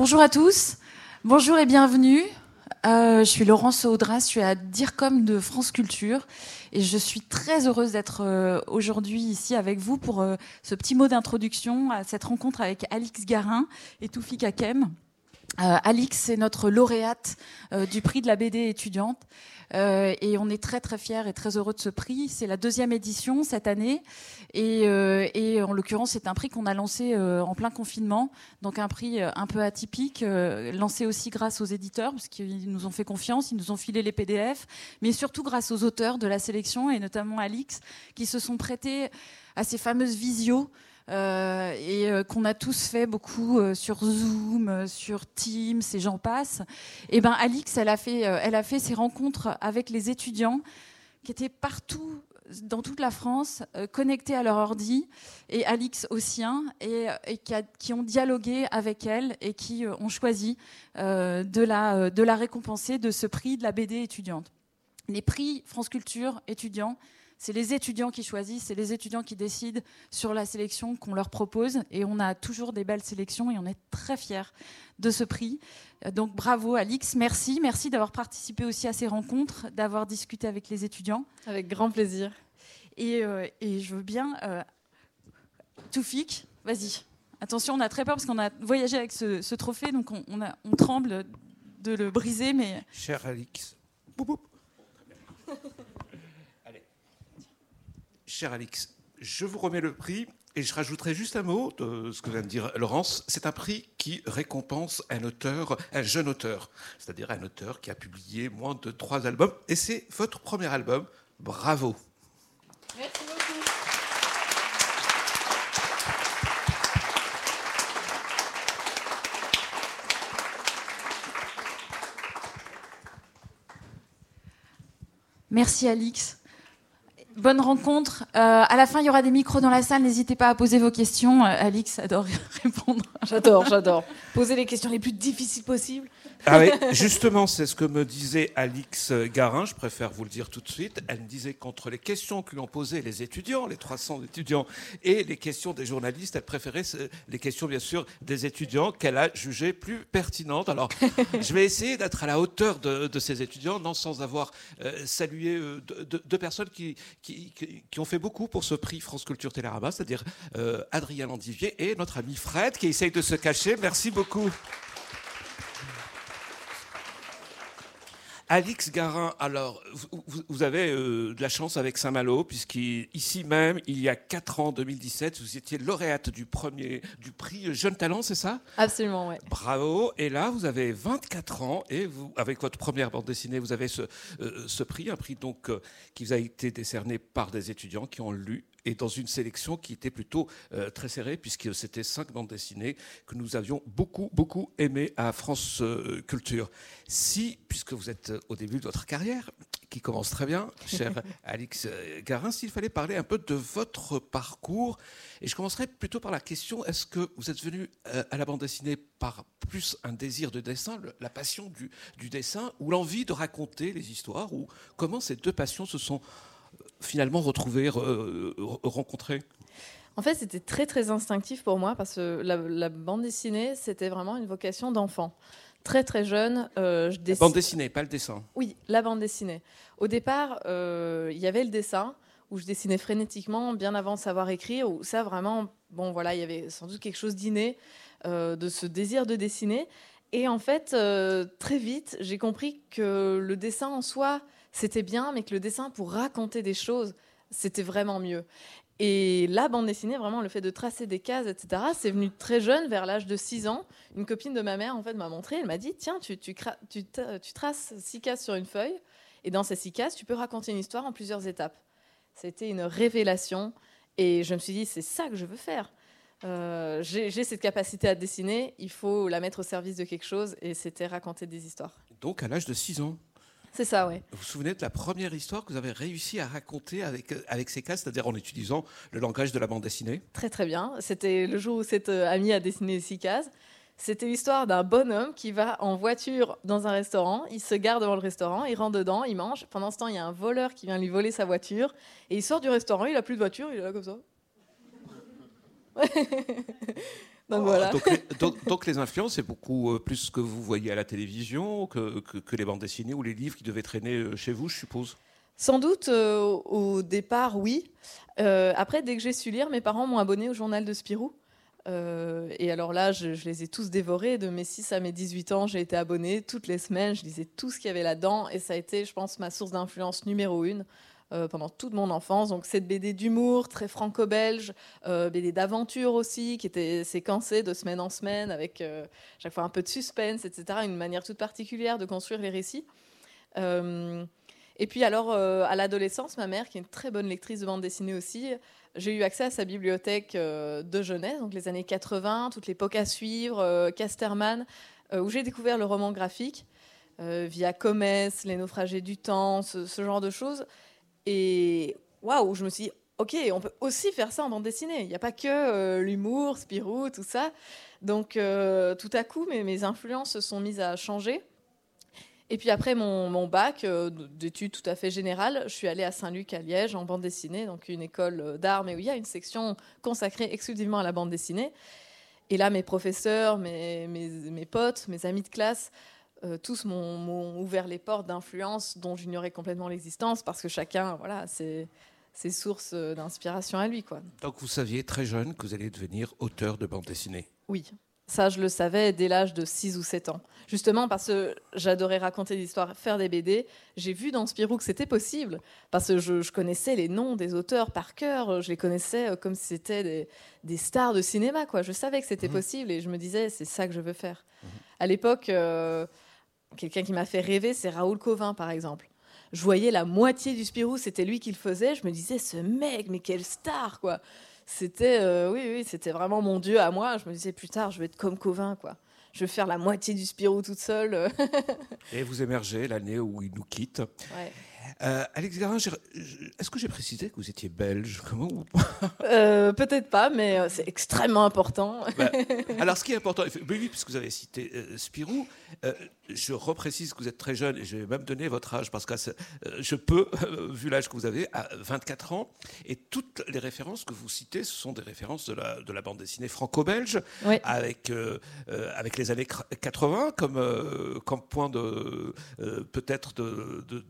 Bonjour à tous, bonjour et bienvenue. Euh, je suis Laurence Audras, je suis à DIRCOM de France Culture et je suis très heureuse d'être euh, aujourd'hui ici avec vous pour euh, ce petit mot d'introduction à cette rencontre avec Alix Garin et Toufik Hakem. Alix est notre lauréate du prix de la BD étudiante. Euh, et on est très très fiers et très heureux de ce prix. C'est la deuxième édition cette année. Et, euh, et en l'occurrence, c'est un prix qu'on a lancé euh, en plein confinement. Donc un prix un peu atypique, lancé aussi grâce aux éditeurs, parce qu'ils nous ont fait confiance, ils nous ont filé les PDF, mais surtout grâce aux auteurs de la sélection, et notamment Alix, qui se sont prêtés à ces fameuses visios euh, et euh, qu'on a tous fait beaucoup euh, sur Zoom, sur Teams et j'en passe. Et ben Alix, elle a fait, elle a fait ses rencontres avec les étudiants qui étaient partout dans toute la France, connectés à leur ordi, et Alix aussi, hein, et, qui, qui, ont dialogué avec elle et qui ont choisi de, la, de la récompenser de ce prix de la BD étudiante. Les prix France Culture étudiants, c'est les étudiants qui choisissent, c'est les étudiants qui décident sur la sélection qu'on leur propose. Et on a toujours des belles sélections et on est très fiers de ce prix. Donc bravo Alix, merci. Merci d'avoir participé aussi à ces rencontres, d'avoir discuté avec les étudiants. Avec grand plaisir. Et, euh, je veux bien... Euh, Toufik, vas-y. Attention, on a très peur parce qu'on a voyagé avec ce, trophée, donc on, on, tremble de le briser. Mais... Cher Alix, Cher Alix, je vous remets le prix et je rajouterai juste un mot de ce que vient de dire Laurence. C'est un prix qui récompense un auteur, un jeune auteur, c'est-à-dire un auteur qui a publié moins de trois albums. Et c'est votre premier album. Bravo. Merci beaucoup. Merci Alix bonne rencontre. Euh, à la fin, il y aura des micros dans la salle. N'hésitez pas à poser vos questions. Euh, Alix adore répondre. J'adore, j'adore. Poser les questions les plus difficiles possibles. Ah oui, justement, c'est ce que me disait Alix Garin, je préfère vous le dire tout de suite. Elle me disait qu'entre les questions que lui ont posées les étudiants, les 300 étudiants, et les questions des journalistes, elle préférait les questions, bien sûr, des étudiants qu'elle a jugées plus pertinentes. Alors, je vais essayer d'être à la hauteur de, ces étudiants, non sans avoir euh, salué euh, deux, personnes qui qui, ont fait beaucoup pour ce prix France Culture Télérama, c'est-à-dire euh, Adrien Landivier et notre ami Fred, qui essaye de se cacher. Merci beaucoup. Alix Garin, alors, vous, avez euh, de la chance avec Saint-Malo, puisqu'ici même, il y a 4 ans, 2017, vous étiez lauréate du, premier, du prix Jeune Talent, c'est ça? Absolument, oui. Bravo. Et là, vous avez 24 ans, et vous, avec votre première bande dessinée, vous avez ce, euh, ce prix, un prix donc, euh, qui vous a été décerné par des étudiants qui ont lu et dans une sélection qui était plutôt euh, très serrée, puisque c'était cinq bandes dessinées que nous avions beaucoup, beaucoup aimées à France euh, Culture. Si, puisque vous êtes au début de votre carrière, qui commence très bien, cher Alix euh, Garin, s'il fallait parler un peu de votre parcours, et je commencerai plutôt par la question, est-ce que vous êtes venu à la bande dessinée par plus un désir de dessin, la passion du, du dessin, ou l'envie de raconter les histoires, ou comment ces deux passions se sont finalement retrouver, rencontrer en fait, c'était très très instinctif pour moi parce que la, bande dessinée, c'était vraiment une vocation d'enfant. Très très jeune, euh, je dessinais. Bande dessinée, pas le dessin. Oui, la bande dessinée. Au départ, euh, il y avait le dessin où je dessinais frénétiquement, bien avant de savoir écrire. Où ça vraiment, bon voilà, il y avait sans doute quelque chose d'inné euh, de ce désir de dessiner. Et en fait, très vite, j'ai compris que le dessin en soi, c'était bien, mais que le dessin pour raconter des choses, c'était vraiment mieux. Et la bande dessinée, vraiment, le fait de tracer des cases, etc., c'est venu très jeune, vers l'âge de 6 ans. Une copine de ma mère, en fait, m'a montré, elle m'a dit, tiens, tu, traces six cases sur une feuille, et dans ces six cases, tu peux raconter une histoire en plusieurs étapes. C'était une révélation, et je me suis dit, c'est ça que je veux faire. Euh, j'ai cette capacité à dessiner, il faut la mettre au service de quelque chose, et c'était raconter des histoires. Donc, à l'âge de 6 ans c'est ça, oui. Vous vous souvenez de la première histoire que vous avez réussi à raconter avec, avec ces cases, c'est-à-dire en utilisant le langage de la bande dessinée? Très très bien. C'était le jour où cette euh, amie a dessiné six cases. C'était l'histoire d'un bonhomme qui va en voiture dans un restaurant, il se gare devant le restaurant, il rentre dedans, il mange. Pendant ce temps, il y a un voleur qui vient lui voler sa voiture et il sort du restaurant, il a plus de voiture, il est là comme ça. Donc, voilà. donc, les, influences, c'est beaucoup euh, plus ce que vous voyez à la télévision que, que, les bandes dessinées ou les livres qui devaient traîner euh, chez vous, je suppose Sans doute, euh, au départ, oui. après, dès que j'ai su lire, mes parents m'ont abonné au journal de Spirou. et alors là, je, je, les ai tous dévorés. De mes 6 à mes 18 ans, j'ai été abonnée toutes les semaines. Je lisais tout ce qu'il y avait là-dedans. Et ça a été, je pense, ma source d'influence numéro une. Euh, pendant toute mon enfance. Donc cette BD d'humour, très franco-belge, euh, BD d'aventure aussi, qui était séquencée de semaine en semaine, avec euh, chaque fois un peu de suspense, etc. Une manière toute particulière de construire les récits. et puis alors, à l'adolescence, ma mère, qui est une très bonne lectrice de bande dessinée aussi, j'ai eu accès à sa bibliothèque de jeunesse, donc les années 80, toute l'époque à suivre, Casterman, où j'ai découvert le roman graphique. via Comès, Les naufragés du temps, ce genre de choses. Et waouh, je me suis dit, ok, on peut aussi faire ça en bande dessinée. Il n'y a pas que euh, l'humour, Spirou, tout ça. Donc euh, tout à coup, mes, influences se sont mises à changer. Et puis après mon, bac euh, d'études tout à fait générales, je suis allée à Saint-Luc à Liège en bande dessinée, donc une école d'art, mais où il y a une section consacrée exclusivement à la bande dessinée. Et là, mes professeurs, mes, mes, potes, mes amis de classe tous m'ont ouvert les portes d'influence dont j'ignorais complètement l'existence parce que chacun, voilà, c'est ses sources d'inspiration à lui. Quoi. Donc vous saviez très jeune que vous alliez devenir auteur de bande dessinée Oui, ça je le savais dès l'âge de 6 ou 7 ans. Justement parce que j'adorais raconter des histoires, faire des BD. J'ai vu dans Spirou que c'était possible parce que je, connaissais les noms des auteurs par cœur. Je les connaissais euh, comme si c'était des, stars de cinéma. Quoi. Je savais que c'était mmh. possible et je me disais c'est ça que je veux faire. Mmh. À l'époque... Euh, Quelqu'un qui m'a fait rêver, c'est Raoul Covin, par exemple. Je voyais la moitié du Spirou, c'était lui qui le faisait. Je me disais, ce mec, mais quelle star, quoi. C'était, euh, oui, oui, c'était vraiment mon dieu à moi. Je me disais, plus tard, je vais être comme Covin, quoi. Je vais faire la moitié du Spirou toute seule. Et vous émergez l'année où il nous quitte. Ouais. Euh, Alex Garin, est-ce que j'ai précisé que vous étiez belge? Comment euh, Peut-être pas, mais c'est extrêmement important. Bah, alors, ce qui est important, oui, puisque vous avez cité Spirou, je reprécise que vous êtes très jeune et je vais même donner votre âge parce que je peux, vu l'âge que vous avez, à 24 ans, et toutes les références que vous citez, ce sont des références de la, de la bande dessinée franco-belge, avec, avec les années 80 comme, comme point de peut-être de, de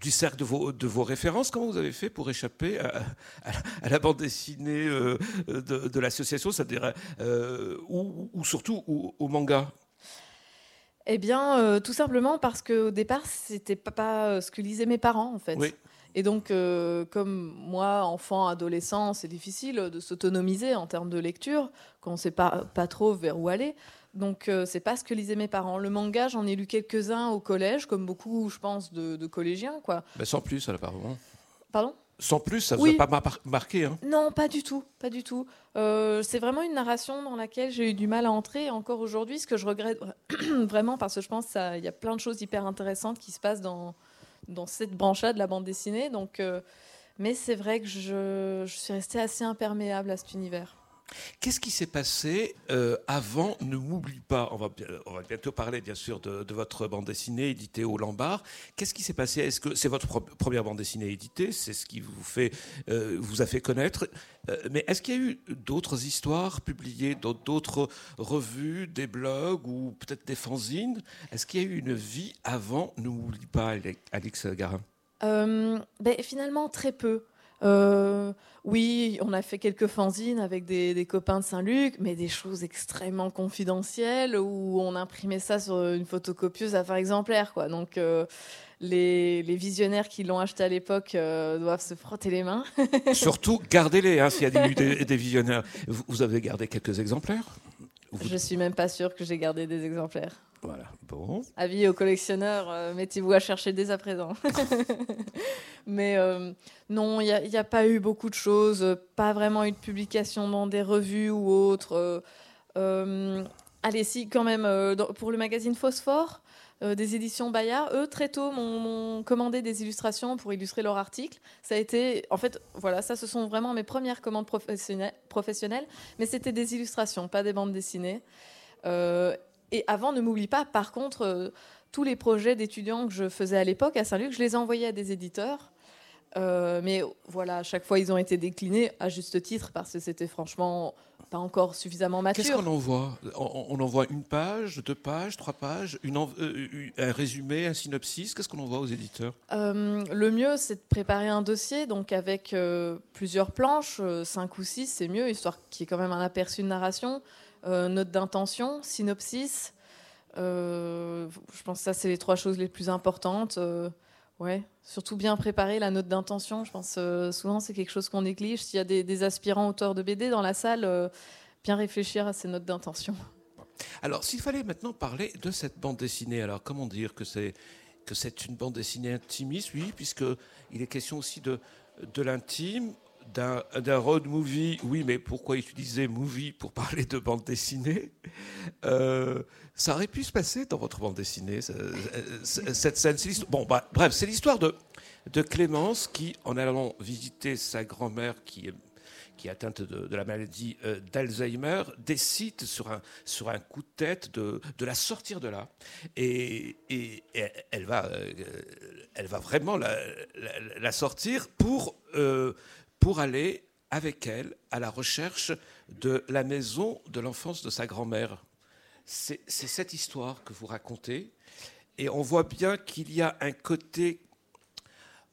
du cercle de vos, de vos références. Comment vous avez fait pour échapper à, la bande dessinée euh, de, l'association, c'est-à-dire euh, ou, surtout au, manga? Eh bien, euh, tout simplement parce qu'au départ, c'était pas ce que lisaient mes parents, en fait. Et donc, comme moi, enfant, adolescent, c'est difficile de s'autonomiser en termes de lecture, quand on ne sait pas, pas trop vers où aller. Donc euh, c'est pas ce que lisaient mes parents. Le manga, j'en ai lu quelques-uns au collège, comme beaucoup, je pense, de, collégiens, quoi. Mais sans plus, apparemment. Pardon? Sans plus, ça ne vous a pas marqué hein? Non, pas du tout, pas du tout. Euh, c'est vraiment une narration dans laquelle j'ai eu du mal à entrer. Encore aujourd'hui, ce que je regrette vraiment, parce que je pense qu'il y a plein de choses hyper intéressantes qui se passent dans, dans cette branche-là de la bande dessinée. Donc, euh, mais c'est vrai que je, je suis restée assez imperméable à cet univers. Qu'est-ce qui s'est passé euh, avant Ne m'oublie pas. On va, bientôt parler, bien sûr, de, votre bande dessinée éditée au Lombard. Qu'est-ce qui s'est passé? Est-ce que c'est votre première bande dessinée éditée? C'est ce qui vous fait, euh, vous a fait connaître. Euh, mais est-ce qu'il y a eu d'autres histoires publiées dans d'autres revues, des blogs ou peut-être des fanzines? Est-ce qu'il y a eu une vie avant Ne m'oublie pas, Alex Garin? Ben, Finalement, très peu. Euh, oui, on a fait quelques fanzines avec des, copains de Saint-Luc, mais des choses extrêmement confidentielles où on imprimait ça sur une photocopieuse à faire exemplaire. Quoi. Donc euh, les, visionnaires qui l'ont acheté à l'époque euh, doivent se frotter les mains. Surtout, gardez-les hein, s'il y a des, des, visionnaires. Vous, avez gardé quelques exemplaires Je suis même pas sûr que j'ai gardé des exemplaires. Voilà, bon. Avis aux collectionneurs, euh, mettez-vous à chercher dès à présent. Mais euh, non, il n'y a, pas eu beaucoup de choses, pas vraiment eu de publication dans des revues ou autres. Euh, allez, si, quand même, pour le magazine Phosphore, des éditions Bayard, eux, très tôt, m'ont commandé des illustrations pour illustrer leur article. Ça a été, en fait, voilà, ça, ce sont vraiment mes premières commandes professionnelles, professionnelles mais c'était des illustrations, pas des bandes dessinées. Et avant, ne m'oublie pas, par contre, euh, tous les projets d'étudiants que je faisais à l'époque à Saint-Luc, je les envoyais à des éditeurs. Euh, mais voilà, à chaque fois, ils ont été déclinés à juste titre parce que c'était franchement pas encore suffisamment mature. Qu'est-ce qu'on envoie? On, envoie une page, deux pages, trois pages, une euh, un résumé, un synopsis? Qu'est-ce qu'on envoie aux éditeurs? Euh, Le mieux, c'est de préparer un dossier, donc avec plusieurs planches, cinq ou six, c'est mieux, histoire qu'il y ait quand même un aperçu de narration, note d'intention, synopsis. je pense que ça, c'est les trois choses les plus importantes. Ouais, surtout bien préparer la note d'intention. Je pense euh, souvent c'est quelque chose qu'on néglige. S'il y a des, aspirants auteurs de BD dans la salle, euh, bien réfléchir à ces notes d'intention. Alors, s'il fallait maintenant parler de cette bande dessinée, alors comment dire que c'est que c'est une bande dessinée intimiste, oui, puisque il est question aussi de de l'intime, d'un road movie, oui, mais pourquoi utiliser movie pour parler de bande dessinée? Euh, Ça aurait pu se passer dans votre bande dessinée, cette scène. Bon, bah, bref, c'est l'histoire de, de Clémence qui, en allant visiter sa grand-mère qui est atteinte de, la maladie euh, d'Alzheimer, décide sur un, sur un coup de tête de, de la sortir de là. Et, et, elle, va, euh, elle va vraiment la, la, sortir pour, pour aller avec elle à la recherche de la maison de l'enfance de sa grand-mère. C'est cette histoire que vous racontez, et on voit bien qu'il y a un côté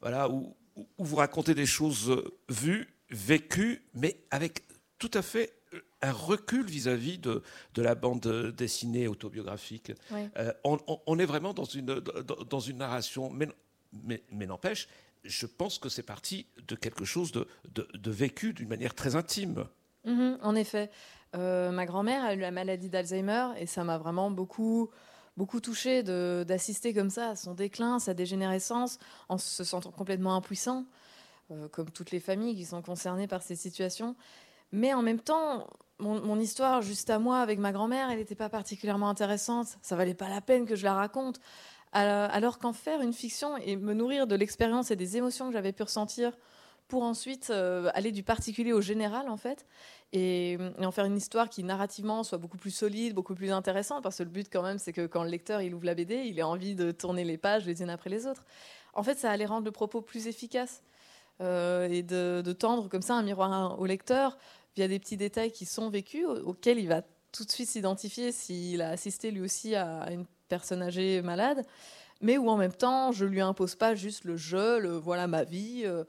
voilà, où, vous racontez des choses vues, vécues, mais avec tout à fait un recul vis-à-vis de, de, la bande dessinée autobiographique. Euh, on, est vraiment dans une, dans une narration, mais, mais, mais n'empêche, je pense que c'est parti de quelque chose de, vécu d'une manière très intime. Mhm, en effet. Euh, ma grand-mère a eu la maladie d'Alzheimer et ça m'a vraiment beaucoup, beaucoup touché d'assister comme ça à son déclin, sa dégénérescence, en se sentant complètement impuissant, euh, comme toutes les familles qui sont concernées par ces situations. Mais en même temps, mon, mon histoire juste à moi avec ma grand-mère, elle n'était pas particulièrement intéressante. Ça valait pas la peine que je la raconte. Alors qu'en faire une fiction et me nourrir de l'expérience et des émotions que j'avais pu ressentir pour ensuite euh, aller du particulier au général en fait et, en faire une histoire qui narrativement soit beaucoup plus solide, beaucoup plus intéressante parce que le but quand même c'est que quand le lecteur il ouvre la BD, il ait envie de tourner les pages les unes après les autres. En fait, ça allait rendre le propos plus efficace euh, et de, tendre comme ça un miroir au lecteur via des petits détails qui sont vécus auxquels il va tout de suite s'identifier s'il a assisté lui aussi à une personne âgée malade, mais où en même temps, je lui impose pas juste le jeu, le voilà ma vie. Euh.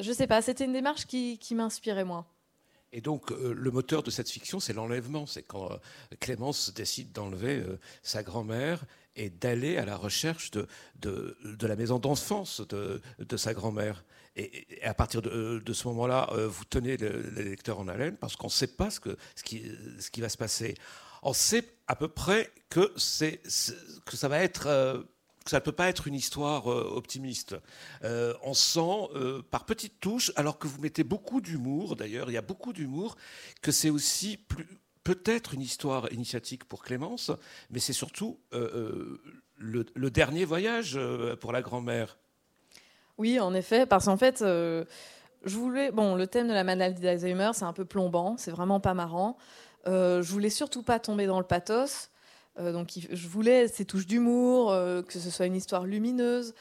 je sais pas, c'était une démarche qui, qui m'inspirait moi. Et donc, euh, le moteur de cette fiction, c'est l'enlèvement. C'est quand euh, Clémence décide d'enlever sa grand-mère et d'aller à la recherche de, de, de la maison d'enfance de, de, sa grand-mère. Et, à partir de, ce moment-là, vous tenez le, lecteur en haleine parce qu'on ne sait pas ce, que, ce, qui, ce qui va se passer on sait à peu près que, c'est, que ça va être euh, ça ne peut pas être une histoire euh, optimiste. Euh, on sent par petites touches, alors que vous mettez beaucoup d'humour, d'ailleurs, il y a beaucoup d'humour, que c'est aussi peut-être une histoire initiatique pour Clémence, mais c'est surtout le, dernier voyage pour la grand-mère. Oui, en effet, parce qu'en fait, je voulais. Bon, le thème de la maladie d'Alzheimer, c'est un peu plombant, c'est vraiment pas marrant. Euh, je voulais surtout pas tomber dans le pathos. Euh, donc, je voulais ces touches d'humour, euh, que ce soit une histoire lumineuse.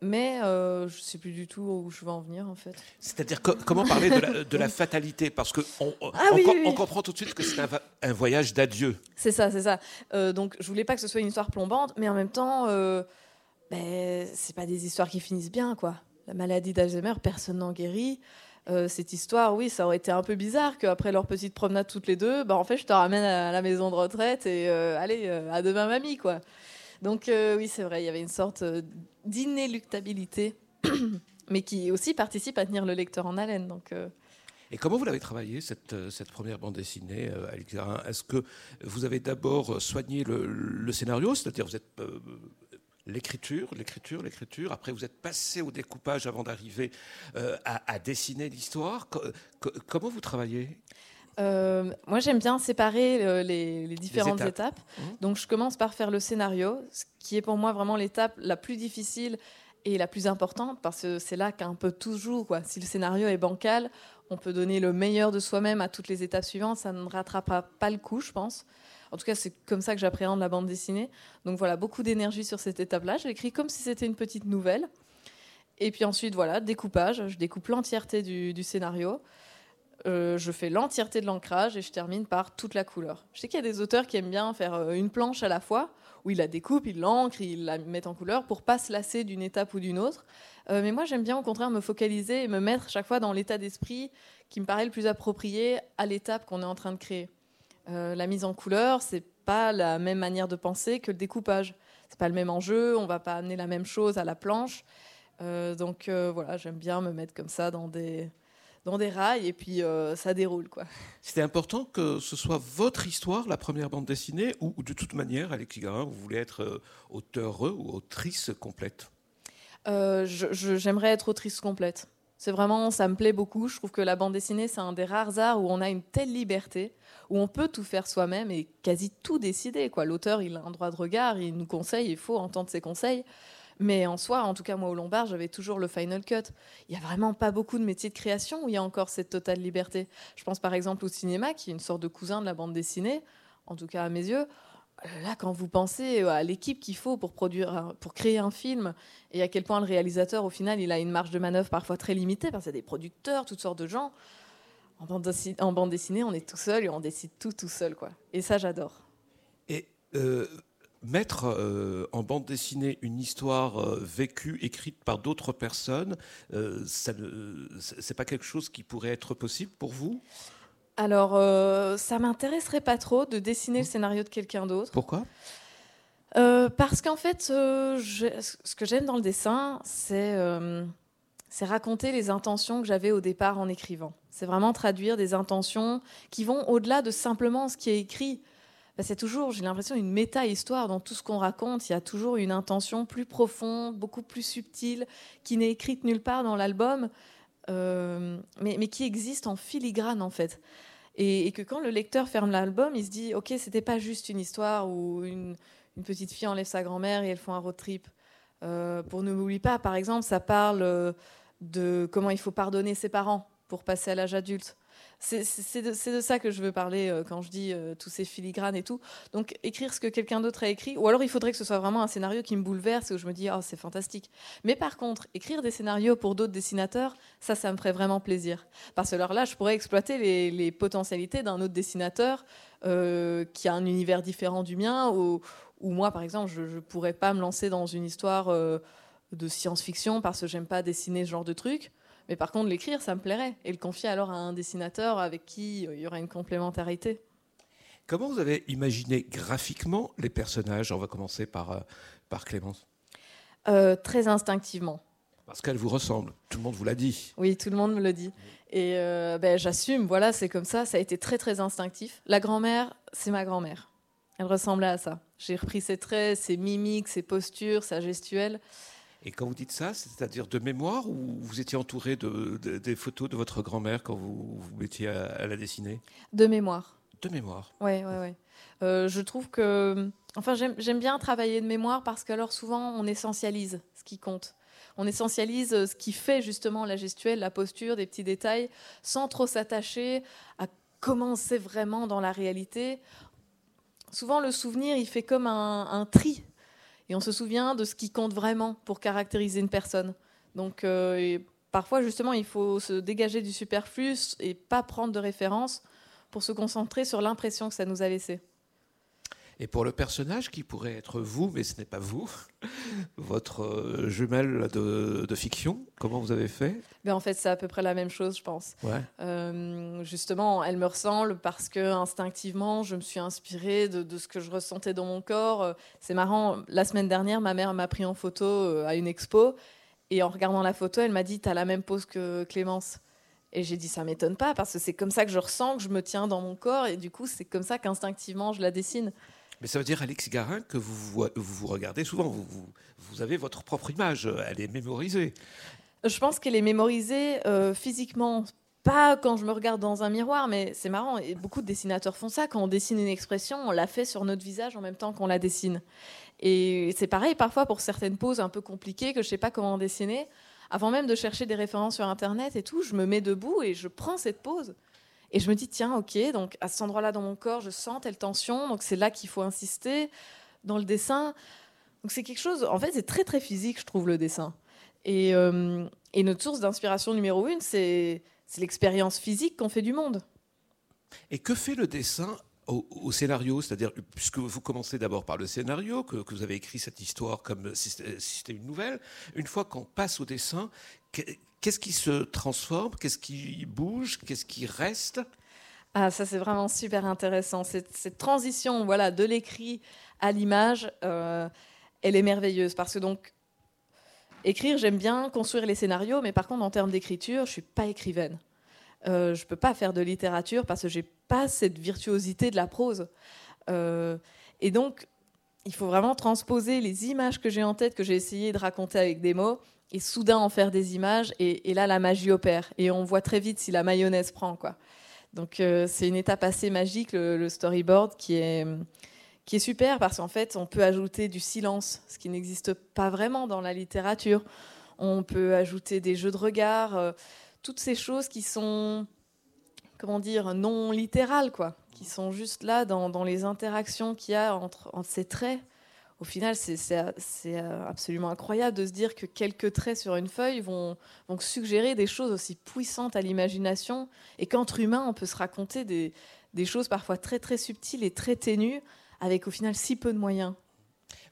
mais je ne sais plus du tout où je veux en venir, en fait. C'est-à-dire, comment parler de la, fatalité? Parce qu'on on, ah on, comprend tout de suite que c'est un, voyage d'adieu. C'est ça, c'est ça. donc, je voulais pas que ce soit une histoire plombante, mais en même temps, ben, c'est pas des histoires qui finissent bien, quoi. La maladie d'Alzheimer, personne n'en guérit. Euh, cette histoire, oui, ça aurait été un peu bizarre qu'après leur petite promenade toutes les deux, bah, en fait, je te ramène à la maison de retraite et euh, allez, euh, à demain, mamie, quoi. Donc, oui, c'est vrai, il y avait une sorte d'inéluctabilité, mais qui aussi participe à tenir le lecteur en haleine. Donc. Et comment vous l'avez travaillé, cette, cette, première bande dessinée, Alix Est-ce que vous avez d'abord soigné le, le scénario, c'est-à-dire vous êtes l'écriture, l'écriture, l'écriture. Après, vous êtes passé au découpage avant d'arriver euh, à, dessiner l'histoire. comment vous travaillez? Euh, moi, j'aime bien séparer euh, les, différentes étapes. Mmh. Donc, je commence par faire le scénario, ce qui est pour moi vraiment l'étape la plus difficile et la plus importante, parce que c'est là qu'un peu tout joue. Quoi. Si le scénario est bancal, on peut donner le meilleur de soi-même à toutes les étapes suivantes, ça ne rattrapera pas le coup, je pense. En tout cas, c'est comme ça que j'appréhende la bande dessinée. Donc voilà, beaucoup d'énergie sur cette étape-là. J'ai écrit comme si c'était une petite nouvelle. Et puis ensuite, voilà, découpage. Je découpe l'entièreté du, scénario. euh, je fais l'entièreté de l'ancrage et je termine par toute la couleur. Je sais qu'il y a des auteurs qui aiment bien faire euh, une planche à la fois, où ils la découpent, ils l'encrent, ils la mettent en couleur pour pas se lasser d'une étape ou d'une autre. Euh, mais moi, j'aime bien au contraire me focaliser et me mettre chaque fois dans l'état d'esprit qui me paraît le plus approprié à l'étape qu'on est en train de créer. La mise en couleur, c'est pas la même manière de penser que le découpage. C'est pas le même enjeu, on va pas amener la même chose à la planche. donc voilà, j'aime bien me mettre comme ça dans des dans des rails et puis euh, ça déroule. quoi. C'était important que ce soit votre histoire, la première bande dessinée, ou, de toute manière, Alexis Garin, vous voulez être euh, auteur ou autrice complète? Euh, J'aimerais être autrice complète. C'est vraiment, ça me plaît beaucoup. Je trouve que la bande dessinée, c'est un des rares arts où on a une telle liberté, où on peut tout faire soi-même et quasi tout décider. L'auteur, il a un droit de regard, il nous conseille, il faut entendre ses conseils. Mais en soi, en tout cas, moi au Lombard, j'avais toujours le final cut. Il n'y a vraiment pas beaucoup de métiers de création où il y a encore cette totale liberté. Je pense par exemple au cinéma, qui est une sorte de cousin de la bande dessinée, en tout cas à mes yeux. Là, quand vous pensez à l'équipe qu'il faut pour, produire, pour créer un film, et à quel point le réalisateur, au final, il a une marge de manœuvre parfois très limitée, parce qu'il y a des producteurs, toutes sortes de gens. En bande, en bande dessinée, on est tout seul et on décide tout tout seul. quoi. Et ça, j'adore. Et euh, mettre euh, en bande dessinée une histoire euh, vécue, écrite par d'autres personnes, euh, ce n'est pas quelque chose qui pourrait être possible pour vous? Alors, ça m'intéresserait pas trop de dessiner le scénario de quelqu'un d'autre. Pourquoi? Parce qu'en fait, ce que j'aime dans le dessin, c'est c'est raconter les intentions que j'avais au départ en écrivant. C'est vraiment traduire des intentions qui vont au-delà de simplement ce qui est écrit. Bah, c'est toujours, j'ai l'impression, une méta-histoire dans tout ce qu'on raconte. Il y a toujours une intention plus profonde, beaucoup plus subtile, qui n'est écrite nulle part dans l'album, euh, mais, qui existe en filigrane en fait. Et, que quand le lecteur ferme l'album, il se dit, ok, c'était pas juste une histoire où une, petite fille enlève sa grand-mère et elles font un road trip. Euh, pour ne m'oublie pas, par exemple, ça parle euh, de comment il faut pardonner ses parents pour passer à l'âge adulte. C'est de, ça que je veux parler euh, quand je dis euh, tous ces filigranes et tout. Donc écrire ce que quelqu'un d'autre a écrit, ou alors il faudrait que ce soit vraiment un scénario qui me bouleverse et où je me dis oh c'est fantastique. Mais par contre, écrire des scénarios pour d'autres dessinateurs, ça, ça me ferait vraiment plaisir. Parce que alors là, je pourrais exploiter les, potentialités d'un autre dessinateur euh, qui a un univers différent du mien, ou, moi par exemple, je ne pourrais pas me lancer dans une histoire de science-fiction parce que j'aime pas dessiner ce genre de truc. Mais par contre, l'écrire, ça me plairait. Et le confier alors à un dessinateur avec qui euh, il y aurait une complémentarité. Comment vous avez imaginé graphiquement les personnages? On va commencer par, euh, par Clémence. Euh, très instinctivement. Parce qu'elle vous ressemble. Tout le monde vous l'a dit. Oui, tout le monde me le dit. Et ben, j'assume, voilà, c'est comme ça. Ça a été très, très instinctif. La grand-mère, c'est ma grand-mère. Elle ressemblait à ça. J'ai repris ses traits, ses mimiques, ses postures, sa gestuelle. Et quand vous dites ça, c'est-à-dire de mémoire ou vous étiez entouré de, des photos de votre grand-mère quand vous vous mettiez à, la dessiner? De mémoire. De mémoire. Oui, oui, oui. Euh, je trouve que, enfin, j'aime bien travailler de mémoire parce qu'alors souvent on essentialise ce qui compte. On essentialise ce qui fait justement la gestuelle, la posture, des petits détails, sans trop s'attacher à comment c'est vraiment dans la réalité. Souvent, le souvenir, il fait comme un, un tri et on se souvient de ce qui compte vraiment pour caractériser une personne. Donc euh, parfois justement il faut se dégager du superflu et pas prendre de référence pour se concentrer sur l'impression que ça nous a laissé. Et pour le personnage qui pourrait être vous, mais ce n'est pas vous, votre euh, jumelle de, fiction, comment vous avez fait? Ben En fait, c'est à peu près la même chose, je pense. Ouais. Euh, justement, elle me ressemble parce que instinctivement, je me suis inspirée de, ce que je ressentais dans mon corps. C'est marrant, la semaine dernière, ma mère m'a pris en photo euh, à une expo. Et en regardant la photo, elle m'a dit Tu as la même pose que Clémence. Et j'ai dit ça m'étonne pas parce que c'est comme ça que je ressens que je me tiens dans mon corps et du coup c'est comme ça qu'instinctivement je la dessine. Mais ça veut dire, Alexis Garin, que vous vous, regardez souvent, vous, vous, avez votre propre image, elle est mémorisée. Je pense qu'elle est mémorisée euh, physiquement, pas quand je me regarde dans un miroir, mais c'est marrant, et beaucoup de dessinateurs font ça, quand on dessine une expression, on la fait sur notre visage en même temps qu'on la dessine. Et c'est pareil parfois pour certaines poses un peu compliquées que je ne sais pas comment dessiner. Avant même de chercher des références sur Internet et tout, je me mets debout et je prends cette pose. Et je me dis, tiens, ok, donc à cet endroit-là dans mon corps, je sens telle tension, donc c'est là qu'il faut insister dans le dessin. Donc c'est quelque chose, en fait, c'est très très physique, je trouve, le dessin. Et, euh, notre source d'inspiration numéro une, c'est l'expérience physique qu'on fait du monde. Et que fait le dessin au, scénario, c'est-à-dire puisque vous commencez d'abord par le scénario, que, vous avez écrit cette histoire comme si c'était une nouvelle, une fois qu'on passe au dessin, qu'est-ce qui se transforme, qu'est-ce qui bouge, qu'est-ce qui reste? Ah, ça c'est vraiment super intéressant. Cette, transition, voilà, de l'écrit à l'image, euh, elle est merveilleuse parce que donc écrire, j'aime bien construire les scénarios, mais par contre en termes d'écriture, je suis pas écrivaine. Euh, je peux pas faire de littérature parce que j'ai pas cette virtuosité de la prose. Euh, et donc, il faut vraiment transposer les images que j'ai en tête, que j'ai essayé de raconter avec des mots, et soudain en faire des images. Et, là, la magie opère. Et on voit très vite si la mayonnaise prend. Quoi. Donc, euh, c'est une étape assez magique, le, storyboard, qui est, qui est super parce qu'en fait, on peut ajouter du silence, ce qui n'existe pas vraiment dans la littérature. On peut ajouter des jeux de regard, euh, toutes ces choses qui sont comment dire, non littérales, quoi, qui sont juste là dans, les interactions qu'il y a entre, ces traits. Au final, c'est absolument incroyable de se dire que quelques traits sur une feuille vont, suggérer des choses aussi puissantes à l'imagination et qu'entre humains, on peut se raconter des, choses parfois très très subtiles et très ténues avec au final si peu de moyens.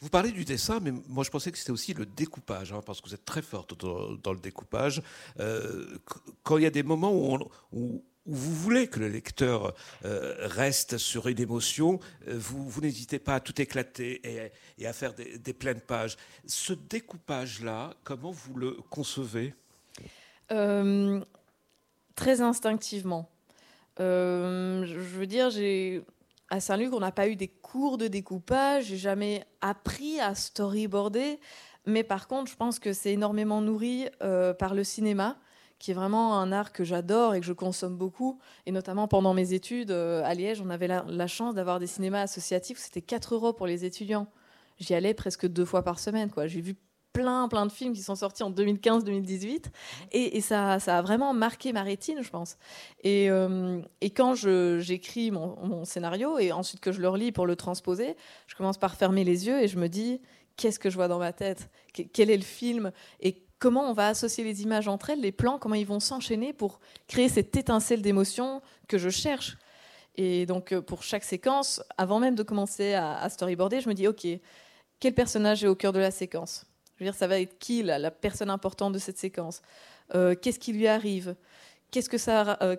Vous parlez du dessin, mais moi je pensais que c'était aussi le découpage, hein, parce que vous êtes très forte dans, le découpage. Euh, quand il y a des moments où, où, vous voulez que le lecteur euh, reste sur une émotion, euh, vous, n'hésitez pas à tout éclater et, à faire des, pleines pages. Ce découpage-là, comment vous le concevez? Très instinctivement. je veux dire, j'ai à Saint-Luc, on n'a pas eu des cours de découpage, j'ai jamais appris à storyboarder, mais par contre, je pense que c'est énormément nourri euh, par le cinéma, qui est vraiment un art que j'adore et que je consomme beaucoup, et notamment pendant mes études euh, à Liège, on avait la, chance d'avoir des cinémas associatifs, c'était 4 euros pour les étudiants. J'y allais presque deux fois par semaine. J'ai vu plein, plein de films qui sont sortis en 2015-2018. Et, ça, ça, a vraiment marqué ma rétine, je pense. Et, euh, et quand j'écris mon, scénario et ensuite que je le relis pour le transposer, je commence par fermer les yeux et je me dis qu'est-ce que je vois dans ma tête? Quel est le film? Et comment on va associer les images entre elles, les plans, comment ils vont s'enchaîner pour créer cette étincelle d'émotion que je cherche. Et donc, euh, pour chaque séquence, avant même de commencer à, storyboarder, je me dis, OK, quel personnage est au cœur de la séquence? Je veux dire, ça va être qui la, personne importante de cette séquence? Euh, Qu'est-ce qui lui arrive? Qu'est-ce que ça, euh,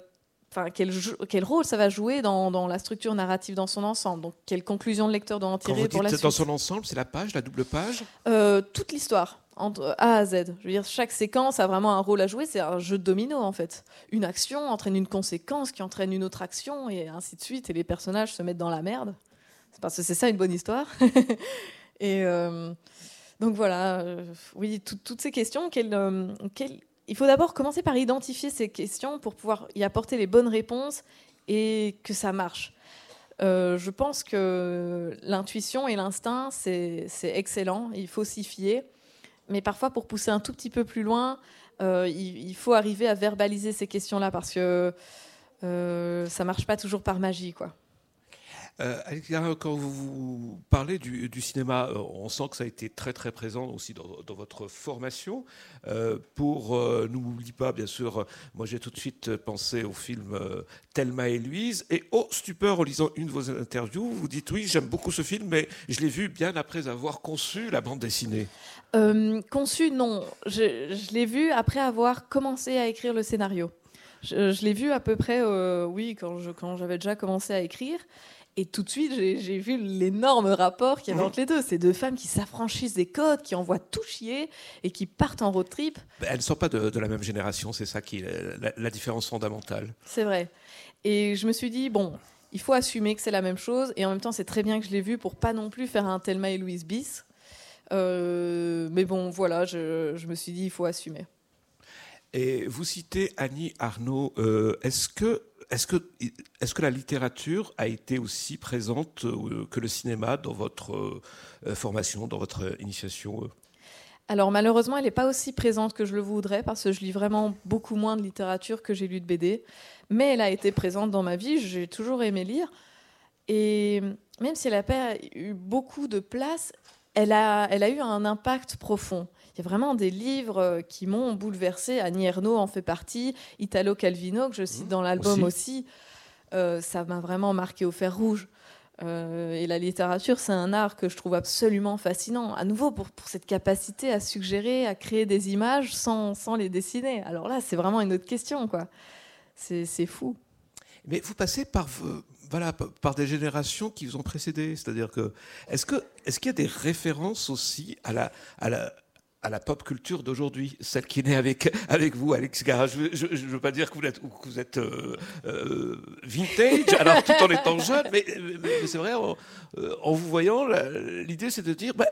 enfin, quel, quel, rôle ça va jouer dans, dans, la structure narrative dans son ensemble Donc, quelle conclusion le lecteur doit en tirer Quand pour la suite Dans son ensemble, c'est la page, la double page euh, Toute l'histoire, entre A à Z. Je veux dire, chaque séquence a vraiment un rôle à jouer. C'est un jeu de domino, en fait. Une action entraîne une conséquence qui entraîne une autre action, et ainsi de suite. Et les personnages se mettent dans la merde. C'est parce que c'est ça une bonne histoire. et donc voilà, euh, oui, toutes ces questions, euh, il faut d'abord commencer par identifier ces questions pour pouvoir y apporter les bonnes réponses et que ça marche. Euh, je pense que l'intuition et l'instinct, c'est excellent, il faut s'y fier. Mais parfois, pour pousser un tout petit peu plus loin, il, faut arriver à verbaliser ces questions-là parce que ça marche pas toujours par magie. quoi. Euh, quand vous parlez du, cinéma, euh, on sent que ça a été très très présent aussi dans, votre formation. Euh, pour euh, N'oublie pas, bien sûr, moi j'ai tout de suite pensé au film Thelma et Louise. Et oh, stupeur, en lisant une de vos interviews, vous dites oui, j'aime beaucoup ce film, mais je l'ai vu bien après avoir conçu la bande dessinée. conçu, non. Je, l'ai vu après avoir commencé à écrire le scénario. Je, l'ai vu à peu près, oui, quand j'avais déjà commencé à écrire. Et tout de suite, j'ai vu l'énorme rapport qu'il y avait entre les deux. Ces deux femmes qui s'affranchissent des codes, qui envoient tout chier et qui partent en road trip. Elles ne sont pas de, la même génération, c'est ça qui est la, différence fondamentale. C'est vrai. Et je me suis dit, bon, il faut assumer que c'est la même chose. Et en même temps, c'est très bien que je l'ai vu pour pas non plus faire un Thelma et Louise bis. Euh, mais bon, voilà, je, je me suis dit, il faut assumer. Et vous citez Annie Arnaud. Euh, est-ce que est-ce que, la littérature a été aussi présente euh, que le cinéma dans votre euh, formation, dans votre initiation euh? Alors malheureusement, elle n'est pas aussi présente que je le voudrais parce que je lis vraiment beaucoup moins de littérature que j'ai lu de BD. Mais elle a été présente dans ma vie, j'ai toujours aimé lire. Et même si elle n'a pas eu beaucoup de place, elle a eu un impact profond. Il y a vraiment des livres qui m'ont bouleversé. Annie Ernaux en fait partie, Italo Calvino, que je cite mmh, dans l'album aussi. ça m'a vraiment marqué au fer rouge. Euh, et la littérature, c'est un art que je trouve absolument fascinant. À nouveau, pour, pour, cette capacité à suggérer, à créer des images sans, sans les dessiner. Alors là, c'est vraiment une autre question, quoi. C'est fou. Mais vous passez par, voilà, par des générations qui vous ont précédé. C'est-à-dire que, est-ce qu'il est qu'il y a des références aussi à la, à la, à la pop culture d'aujourd'hui, celle qui est née avec, avec vous, Alex Gara. Je ne veux pas dire que vous êtes, que vous êtes euh, euh, vintage, alors tout en étant jeune, mais, c'est vrai, en, euh, en, vous voyant, l'idée c'est de dire, bah,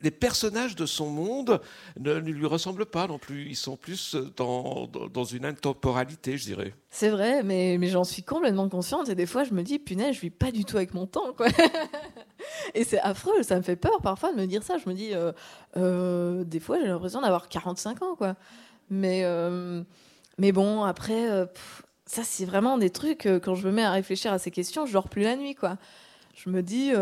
les personnages de son monde ne, lui ressemblent pas non plus. Ils sont plus dans, une intemporalité, je dirais. C'est vrai, mais, j'en suis complètement consciente. Et des fois, je me dis, punaise, je vis pas du tout avec mon temps. Quoi. et c'est affreux, ça me fait peur parfois de me dire ça. Je me dis, euh, euh, des fois, j'ai l'impression d'avoir 45 ans. Quoi. Mais, euh, mais bon, après, ça, c'est vraiment des trucs, quand je me mets à réfléchir à ces questions, je dors plus la nuit. Quoi. Je me dis...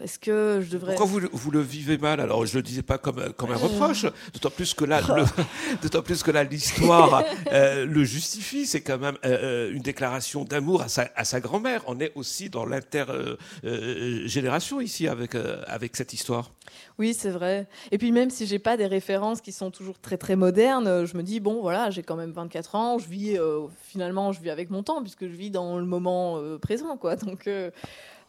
Est-ce que je devrais. Pourquoi vous, vous, le vivez mal? Alors, je ne le disais pas comme, comme un reproche, d'autant plus que là, d'autant plus que là, l'histoire euh, le justifie. C'est quand même euh, euh, une déclaration d'amour à sa, à sa grand-mère. On est aussi dans l'intergénération ici avec, avec cette histoire. Oui, c'est vrai. Et puis, même si j'ai pas des références qui sont toujours très, très modernes, je me dis, bon, voilà, j'ai quand même 24 ans, je vis, finalement, je vis avec mon temps, puisque je vis dans le moment présent, quoi. Donc.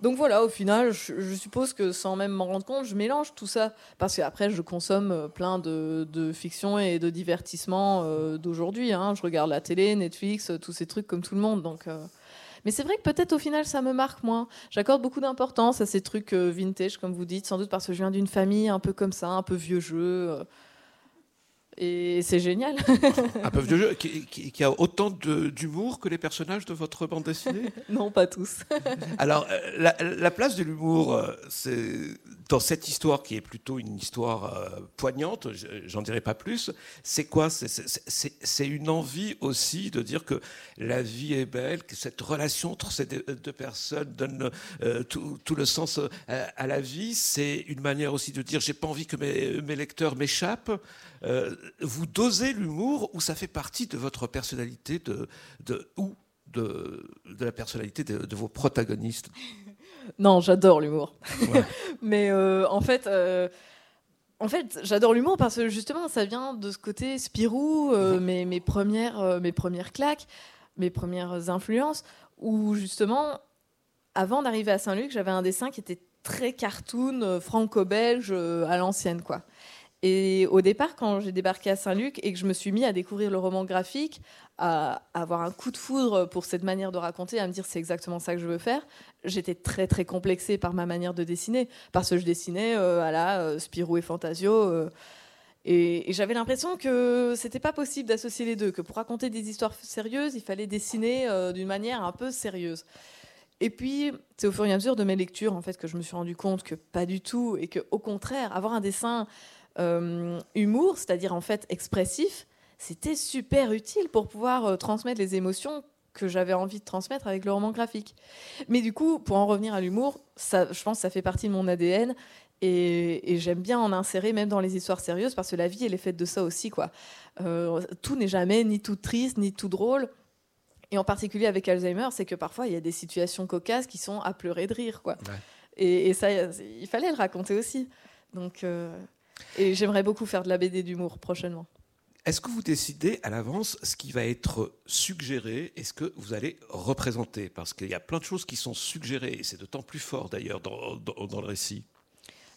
Donc voilà, au final, je, suppose que sans même m'en rendre compte, je mélange tout ça. Parce qu'après, je consomme euh, plein de, fiction et de divertissement euh, d'aujourd'hui. Hein. Je regarde la télé, Netflix, euh, tous ces trucs comme tout le monde. Donc, Mais c'est vrai que peut-être au final, ça me marque moins. J'accorde beaucoup d'importance à ces trucs vintage, comme vous dites, sans doute parce que je viens d'une famille un peu comme ça, un peu vieux jeu. Et c'est génial. un peu vieux jeu qui, a autant d'humour que les personnages de votre bande dessinée? Non, pas tous. Alors, euh, la, place de l'humour, euh, dans cette histoire qui est plutôt une histoire euh, poignante, j'en dirai pas plus, c'est quoi? C'est une envie aussi de dire que la vie est belle, que cette relation entre ces deux personnes donne tout, le sens à, la vie. C'est une manière aussi de dire j'ai pas envie que mes, mes lecteurs m'échappent. Euh, vous dosez l'humour ou ça fait partie de votre personnalité de, de ou de, de, la personnalité de, vos protagonistes? Non, j'adore l'humour. Mais euh, en fait. Euh, en fait, j'adore l'humour parce que justement, ça vient de ce côté Spirou, mes, mes, premières, mes premières claques, mes premières influences, où justement, avant d'arriver à Saint-Luc, j'avais un dessin qui était très cartoon, franco-belge, à l'ancienne, quoi. Et au départ, quand j'ai débarqué à Saint-Luc et que je me suis mis à découvrir le roman graphique, à avoir un coup de foudre pour cette manière de raconter, à me dire c'est exactement ça que je veux faire, j'étais très très complexée par ma manière de dessiner, parce que je dessinais euh, à la euh, Spirou et Fantasio. Euh, et, j'avais l'impression que c'était pas possible d'associer les deux, que pour raconter des histoires sérieuses, il fallait dessiner d'une manière un peu sérieuse. Et puis, c'est au fur et à mesure de mes lectures en fait que je me suis rendu compte que pas du tout, et que au contraire, avoir un dessin euh, humour, c'est-à-dire en fait expressif, c'était super utile pour pouvoir euh, transmettre les émotions que j'avais envie de transmettre avec le roman graphique. Mais du coup, pour en revenir à l'humour, ça, je pense que ça fait partie de mon ADN et, j'aime bien en insérer même dans les histoires sérieuses parce que la vie, elle est faite de ça aussi. quoi. Euh, tout n'est jamais ni tout triste, ni tout drôle. Et en particulier avec Alzheimer, c'est que parfois, il y a des situations cocasses qui sont à pleurer de rire. quoi. Et, ça, il fallait le raconter aussi. Donc, et j'aimerais beaucoup faire de la BD d'humour prochainement. Est-ce que vous décidez à l'avance ce qui va être suggéré et ce que vous allez représenter? Parce qu'il y a plein de choses qui sont suggérées, et c'est d'autant plus fort d'ailleurs dans, dans, le récit.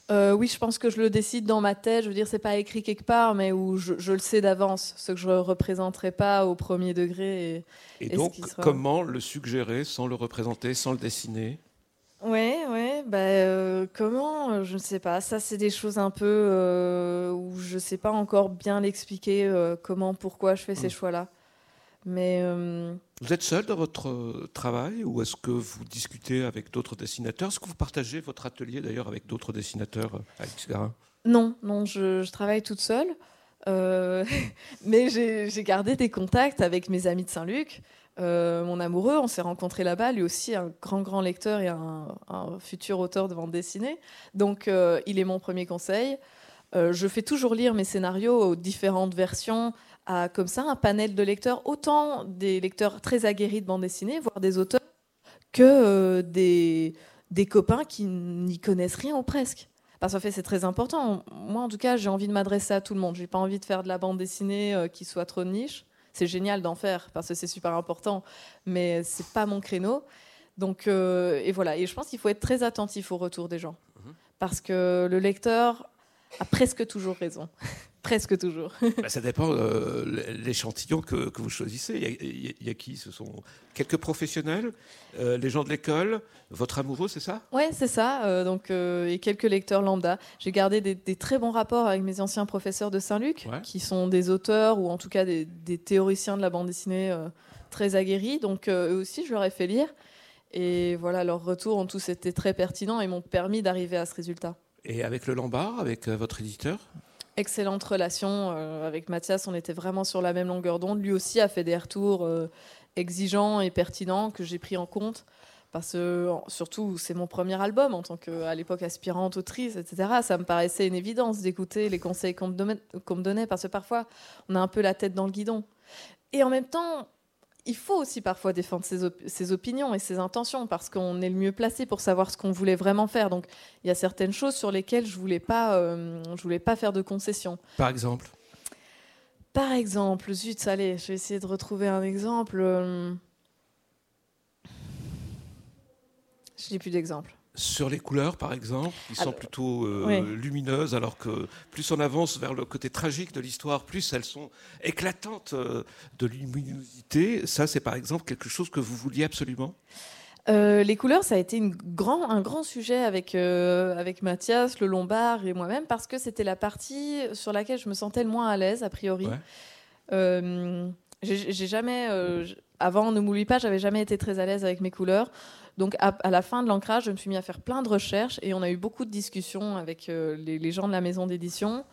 Euh, oui, je pense que je le décide dans ma tête. Je veux dire, c'est pas écrit quelque part, mais où je, le sais d'avance, ce que je ne représenterai pas au premier degré. Et, et donc, comment le suggérer sans le représenter, sans le dessiner? Ouais, ouais. Bah, euh, comment euh, Je ne sais pas. Ça, c'est des choses un peu euh, où je ne sais pas encore bien l'expliquer comment, pourquoi je fais ces hmm. choix-là. Mais vous êtes seul dans votre travail ou est-ce que vous discutez avec d'autres dessinateurs? Est-ce que vous partagez votre atelier d'ailleurs avec d'autres dessinateurs, Alex Garin Non, non, je, je, travaille toute seule. mais j'ai gardé des contacts avec mes amis de Saint-Luc. Euh, mon amoureux, on s'est rencontrés là-bas, lui aussi un grand grand lecteur et un, futur auteur de bande dessinée. Donc euh, il est mon premier conseil. je fais toujours lire mes scénarios aux différentes versions à comme ça un panel de lecteurs, autant des lecteurs très aguerris de bande dessinée, voire des auteurs, que des, des copains qui n'y connaissent rien ou presque. Parce qu'en fait, c'est très important. Moi, en tout cas, j'ai envie de m'adresser à tout le monde. J'ai pas envie de faire de la bande dessinée euh, qui soit trop niche. C'est génial d'en faire parce que c'est super important, mais c'est pas mon créneau. Donc, euh, et voilà. Et je pense qu'il faut être très attentif au retour des gens. Mhm. Parce que le lecteur a presque toujours raison. Presque toujours. Bah, ça dépend euh, l'échantillon que, vous choisissez. Il y, a, qui? Ce sont quelques professionnels, euh, les gens de l'école, votre amoureux, c'est ça? Oui, c'est ça. Euh, donc, et quelques lecteurs lambda. J'ai gardé des, très bons rapports avec mes anciens professeurs de Saint-Luc, qui sont des auteurs ou en tout cas des, des théoriciens de la bande dessinée très aguerris. Donc, eux aussi, je leur ai fait lire. Et voilà, leurs retours ont tous été très pertinents et m'ont permis d'arriver à ce résultat. Et avec le Lombard, avec votre éditeur? Excellente relation euh, avec Mathias. On était vraiment sur la même longueur d'onde. Lui aussi a fait des retours euh, exigeants et pertinents que j'ai pris en compte. Parce que, surtout, c'est mon premier album en tant qu'à l'époque aspirante autrice, etc. Ça me paraissait une évidence d'écouter les conseils qu'on me donnait, parce que parfois, on a un peu la tête dans le guidon. Et en même temps, il faut aussi parfois défendre ses, opinions et ses intentions parce qu'on est le mieux placé pour savoir ce qu'on voulait vraiment faire. Donc il y a certaines choses sur lesquelles je voulais pas, euh, je voulais pas faire de concessions. Par exemple? Par exemple, zut, allez, je vais essayer de retrouver un exemple. Euh, je n'ai plus d'exemple sur les couleurs, par exemple, qui sont plutôt euh, lumineuses, alors que plus on avance vers le côté tragique de l'histoire, plus elles sont éclatantes euh, de luminosité. Ça, c'est par exemple quelque chose que vous vouliez absolument? Euh, les couleurs, ça a été une grand, un grand sujet avec, avec Mathias, le Lombard et moi-même, parce que c'était la partie sur laquelle je me sentais le moins à l'aise, a priori. j'ai jamais, avant Ne m'oublie pas, j'avais jamais été très à l'aise avec mes couleurs. Donc à, la fin de l'ancrage, je me suis mis à faire plein de recherches et on a eu beaucoup de discussions avec euh, les, gens de la maison d'édition.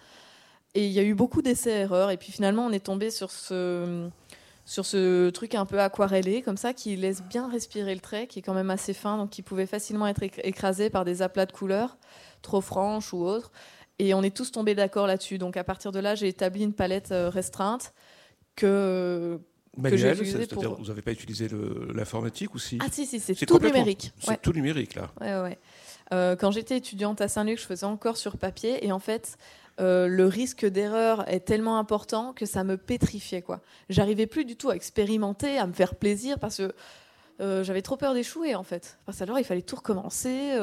Et il y a eu beaucoup d'essais-erreurs. Et puis finalement, on est tombé sur ce, sur ce truc un peu aquarellé, comme ça, qui laisse bien respirer le trait, qui est quand même assez fin, donc qui pouvait facilement être écrasé par des aplats de couleurs, trop franches ou autres. Et on est tous tombés d'accord là-dessus. Donc à partir de là, j'ai établi une palette euh, restreinte que, Manuel, c'est-à-dire vous n'avez pas utilisé l'informatique ou si Ah si, si c'est tout numérique. C'est tout numérique là. Ouais, ouais. Euh, quand j'étais étudiante à Saint-Luc, je faisais encore sur papier et en fait, euh, le risque d'erreur est tellement important que ça me pétrifiait quoi. J'arrivais plus du tout à expérimenter, à me faire plaisir parce que euh, j'avais trop peur d'échouer en fait. Parce alors il fallait tout recommencer,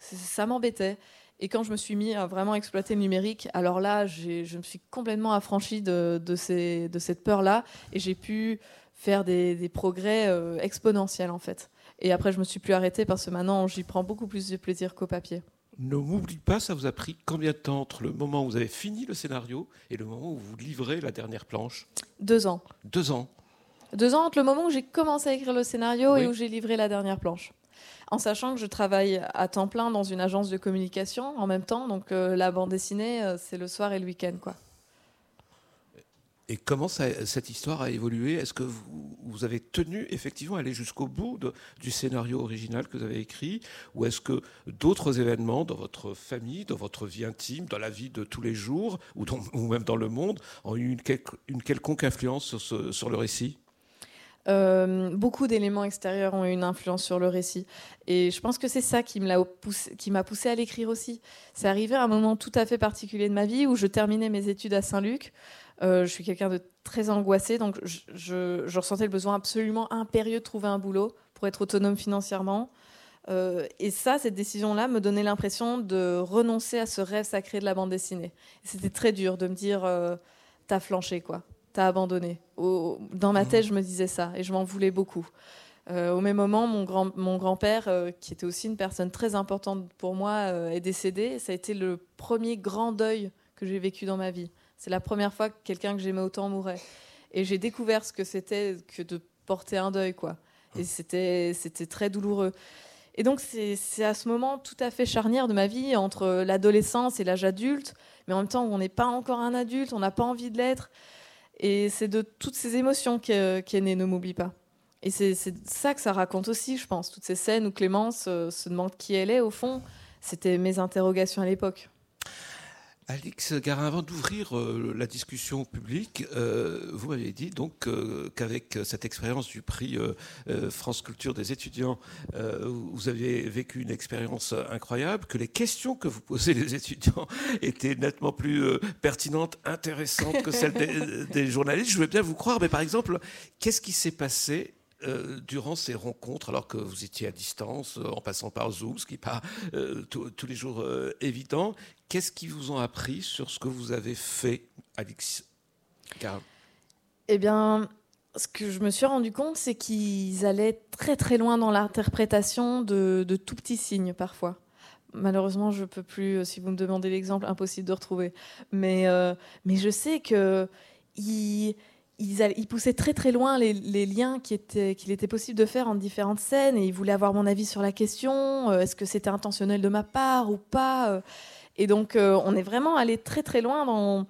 ça m'embêtait. Et quand je me suis mis à vraiment exploiter le numérique, alors là, je me suis complètement affranchie de, de, ces, de cette peur-là et j'ai pu faire des, progrès euh, exponentiels en fait. Et après, je me suis plus arrêtée parce que maintenant, j'y prends beaucoup plus de plaisir qu'au papier. Ne m'oublie pas, ça vous a pris combien de temps entre le moment où vous avez fini le scénario et le moment où vous livrez la dernière planche? Deux ans. Deux ans. Deux ans entre le moment où j'ai commencé à écrire le scénario et où j'ai livré la dernière planche en sachant que je travaille à temps plein dans une agence de communication en même temps. Donc euh, la bande dessinée, euh, c'est le soir et le week-end. quoi. Et comment cette histoire a évolué? Est-ce que vous, avez tenu effectivement à aller jusqu'au bout du scénario original que vous avez écrit? Ou est-ce que d'autres événements dans votre famille, dans votre vie intime, dans la vie de tous les jours, ou, même dans le monde, ont eu une, quelconque influence sur le récit? Euh, beaucoup d'éléments extérieurs ont eu une influence sur le récit. Et je pense que c'est ça qui m'a poussé, à l'écrire aussi. C'est arrivé à un moment tout à fait particulier de ma vie où je terminais mes études à Saint-Luc. Euh, je suis quelqu'un de très angoissé, donc je, ressentais le besoin absolument impérieux de trouver un boulot pour être autonome financièrement. Euh, et ça, cette décision-là me donnait l'impression de renoncer à ce rêve sacré de la bande dessinée. C'était très dur de me dire, t'as flanché, quoi t'as abandonné. dans ma tête, je me disais ça et je m'en voulais beaucoup. Euh, au même moment, mon, grand, mon grand-père, euh, qui était aussi une personne très importante pour moi, euh, est décédé. Ça a été le premier grand deuil que j'ai vécu dans ma vie. C'est la première fois que quelqu'un que j'aimais autant mourait. Et j'ai découvert ce que c'était que de porter un deuil, quoi. Et c'était, c'était très douloureux. Et donc, c'est, c'est à ce moment tout à fait charnière de ma vie, entre l'adolescence et l'âge adulte, mais en même temps, on n'est pas encore un adulte, on n'a pas envie de l'être. Et c'est de toutes ces émotions qu'est qu Ne m'oublie pas. Et c'est ça que ça raconte aussi, je pense. Toutes ces scènes où Clémence euh, se demande qui elle est, au fond, c'était mes interrogations à l'époque. Alix Garin, avant d'ouvrir euh, la discussion publique, euh, vous m'avez dit donc euh, qu'avec cette expérience du prix France Culture des étudiants, vous aviez vécu une expérience incroyable, que les questions que vous posez les étudiants étaient nettement plus pertinentes, intéressantes que celles des, des journalistes. Je veux bien vous croire, mais par exemple, qu'est-ce qui s'est passé euh, durant ces rencontres, alors que vous étiez à distance, euh, en passant par Zoom, ce qui n'est pas euh, tous les jours évident, qu'est-ce qu'ils vous ont appris sur ce que vous avez fait, Alix Eh bien, ce que je me suis rendu compte, c'est qu'ils allaient très très loin dans l'interprétation de, tout petits signes parfois. Malheureusement, je peux plus, si vous me demandez l'exemple, impossible de retrouver. Mais, mais je sais que ils, ils, poussaient très très loin les, liens qu'il était, était, possible de faire en différentes scènes et ils voulaient avoir mon avis sur la question, euh, est-ce que c'était intentionnel de ma part ou pas euh. Et donc euh, on est vraiment allé très très loin dans,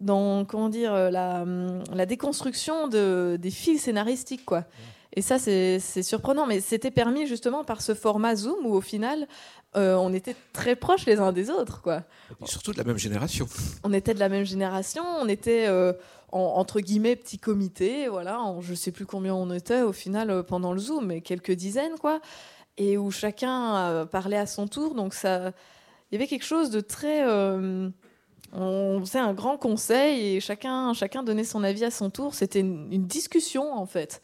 dans comment dire, la, la déconstruction de, des fils scénaristiques. Quoi. Et ça c'est surprenant, mais c'était permis justement par ce format Zoom où au final on était très proches les uns des autres. Quoi. surtout de la même génération. On était de la même génération, on était entre guillemets petit comité, voilà, je sais plus combien on était au final euh, pendant le Zoom, mais quelques dizaines quoi, et où chacun euh, parlait à son tour, donc ça, il y avait quelque chose de très, euh, on faisait un grand conseil et chacun, chacun donnait son avis à son tour, c'était une, discussion en fait,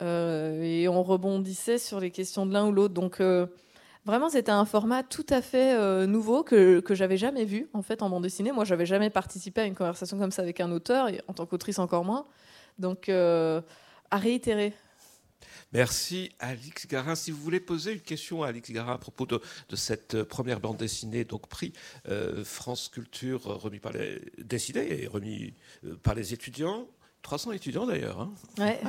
et on rebondissait sur les questions de l'un ou l'autre, donc Vraiment, c'était un format tout à fait euh, nouveau que, que j'avais jamais vu en fait en bande dessinée. Moi, j'avais jamais participé à une conversation comme ça avec un auteur, et en tant qu'autrice encore moins. Donc, euh, à réitérer. Merci Alix Garin. Si vous voulez poser une question à Alix Garin à propos de, de cette première bande dessinée, donc prix euh, France Culture remis par les dessinée et remis par les étudiants, 300 étudiants d'ailleurs. Hein. Ouais.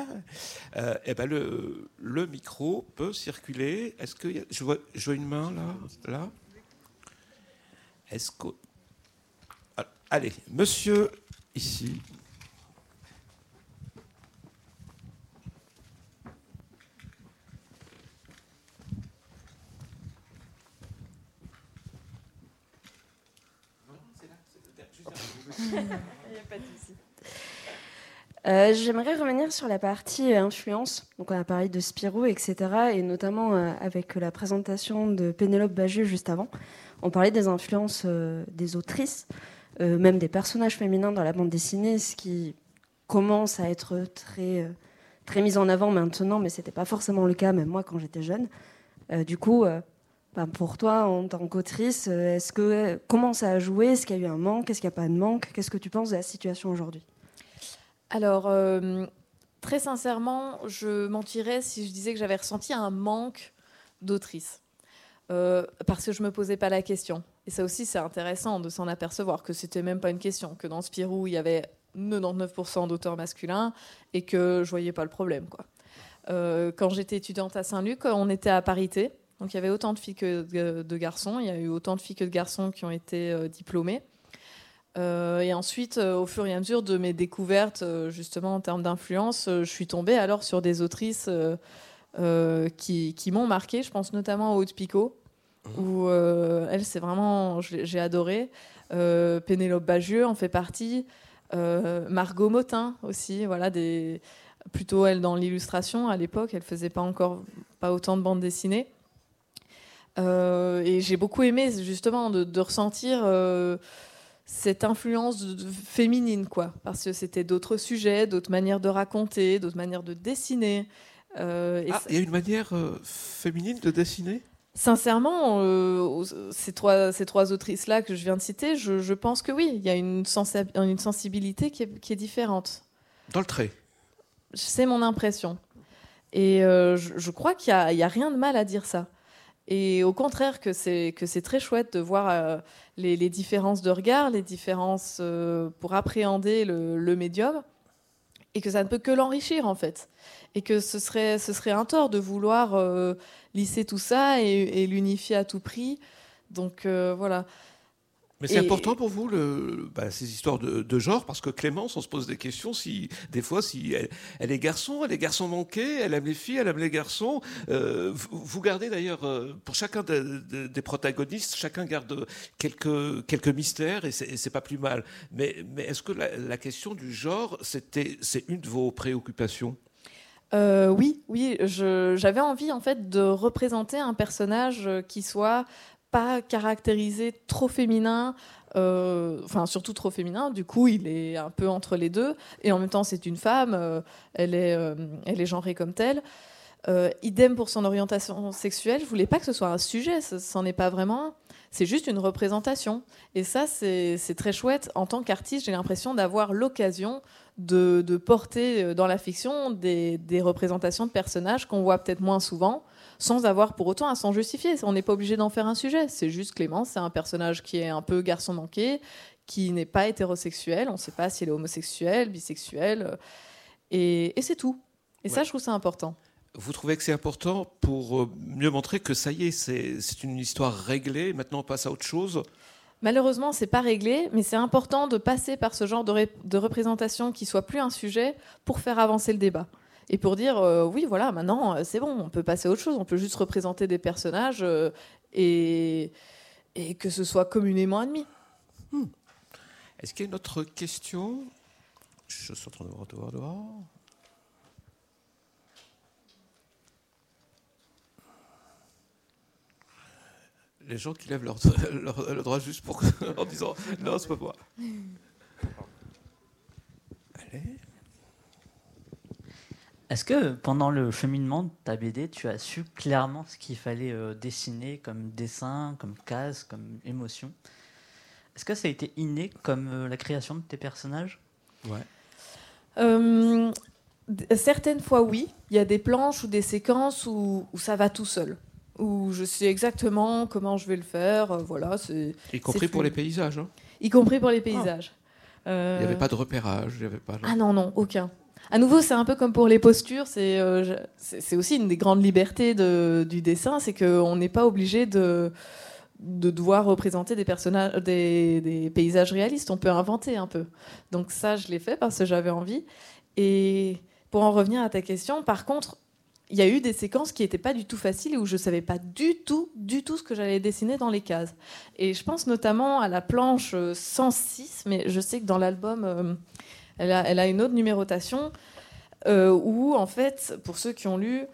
Euh, eh ben le, le, micro peut circuler. Est-ce que je, vois, je vois une main là, là Est-ce que ah, allez, Monsieur ici. Il n'y a pas de souci. Euh, j'aimerais revenir sur la partie euh, influence. Donc on a parlé de Spirou, etc. Et notamment euh, avec la présentation de Pénélope Bagieux juste avant. On parlait des influences des autrices, même des personnages féminins dans la bande dessinée, ce qui commence à être très, très mis en avant maintenant, mais ce n'était pas forcément le cas, même moi, quand j'étais jeune. du coup, ben, pour toi, en tant qu'autrice, comment ça a joué? Est-ce qu'il y a eu un manque? Est-ce qu'il n'y a pas de manque? Qu'est-ce que tu penses de la situation aujourd'hui? Alors, euh, très sincèrement, je mentirais si je disais que j'avais ressenti un manque d'autrice. Euh, parce que je ne me posais pas la question. Et ça aussi, c'est intéressant de s'en apercevoir que c'était même pas une question, que dans Spirou, il y avait 99% d'auteurs masculins et que je voyais pas le problème. Quoi. Euh, quand j'étais étudiante à Saint-Luc, on était à parité. Donc il y avait autant de filles que de garçons. Il y a eu autant de filles que de garçons qui ont été diplômés. Euh, et ensuite, euh, au fur et à mesure de mes découvertes, euh, justement en termes d'influence, je suis tombée alors sur des autrices qui, qui m'ont marqué. Je pense notamment à Haute Picot, mmh. où elle, c'est vraiment, j'ai adoré. Pénélope Bagieux en fait partie. Margot Motin aussi, voilà, des, plutôt elle dans l'illustration à l'époque, elle faisait pas encore pas autant de bandes dessinées. et j'ai beaucoup aimé justement de, de ressentir cette influence féminine, quoi, parce que c'était d'autres sujets, d'autres manières de raconter, d'autres manières de dessiner. Euh, ah, il y a une manière euh, féminine de dessiner? Sincèrement, euh, ces, trois, ces trois autrices-là que je viens de citer, je, pense que oui, il y a une, une sensibilité qui est, différente. Dans le trait C'est mon impression. Et je, crois qu'il n'y a, a, rien de mal à dire ça. Et au contraire, que c'est que c'est très chouette de voir euh, les, différences de regard, les différences euh, pour appréhender le, médium, et que ça ne peut que l'enrichir en fait. Et que ce serait ce serait un tort de vouloir euh, lisser tout ça et, l'unifier à tout prix. Donc voilà. Mais c'est important pour vous le, bah, ces histoires de, genre parce que Clémence, on se pose des questions si des fois si elle, est garçon, elle est garçon manqué, elle aime les filles, elle aime les garçons. Euh, vous, gardez d'ailleurs euh, pour chacun des protagonistes, chacun garde quelques quelques mystères et c'est pas plus mal. Mais mais est-ce que la, question du genre c'est une de vos préoccupations? Euh, oui, oui, j'avais envie en fait de représenter un personnage qui soit pas caractérisé trop féminin, euh, enfin surtout trop féminin. Du coup, il est un peu entre les deux. Et en même temps, c'est une femme. Euh, elle est, euh, elle est genrée comme telle. idem pour son orientation sexuelle. Je voulais pas que ce soit un sujet. Ce n'en est pas vraiment. C'est juste une représentation. Et ça, c'est très chouette. En tant qu'artiste, j'ai l'impression d'avoir l'occasion de, de, porter dans la fiction des, des représentations de personnages qu'on voit peut-être moins souvent sans avoir pour autant à s'en justifier. On n'est pas obligé d'en faire un sujet. C'est juste Clément, c'est un personnage qui est un peu garçon manqué, qui n'est pas hétérosexuel. On ne sait pas s'il est homosexuel, bisexuel. Euh, et, c'est tout. Et ça, je trouve ça important. Vous trouvez que c'est important pour euh, mieux montrer que ça y est, c'est une histoire réglée, maintenant on passe à autre chose Malheureusement, c'est pas réglé, mais c'est important de passer par ce genre de, représentation qui soit plus un sujet pour faire avancer le débat et pour dire euh, oui, voilà, maintenant euh, c'est bon, on peut passer à autre chose, on peut juste représenter des personnages euh, et, et que ce soit communément admis. Hmm. Est-ce qu'il y a une autre question? Je suis en train de voir dehors. dehors. Les gens qui lèvent leur, leur, droit juste pour, en disant non, c'est pas moi. Allez. Est-ce que pendant le cheminement de ta BD, tu as su clairement ce qu'il fallait euh, dessiner comme dessin, comme case, comme émotion? Est-ce que ça a été inné comme euh, la création de tes personnages? Ouais. Euh, certaines fois, oui. Il y a des planches ou des séquences où, ça va tout seul. Où je sais exactement comment je vais le faire. voilà, y compris pour les paysages. Hein. y compris pour les paysages. Il n'y avait pas de repérage. Il y avait pas. Ah non, non, aucun. À nouveau, c'est un peu comme pour les postures, c'est euh, aussi une des grandes libertés du dessin, c'est qu'on n'est pas obligé de, devoir représenter des, personnages, des, paysages réalistes, on peut inventer un peu. Donc ça, je l'ai fait parce que j'avais envie. Et pour en revenir à ta question, par contre, il y a eu des séquences qui n'étaient pas du tout faciles et où je ne savais pas du tout, du tout ce que j'allais dessiner dans les cases. Et je pense notamment à la planche 106, mais je sais que dans l'album, euh, elle a, une autre numérotation euh, où, en fait, pour ceux qui ont lu,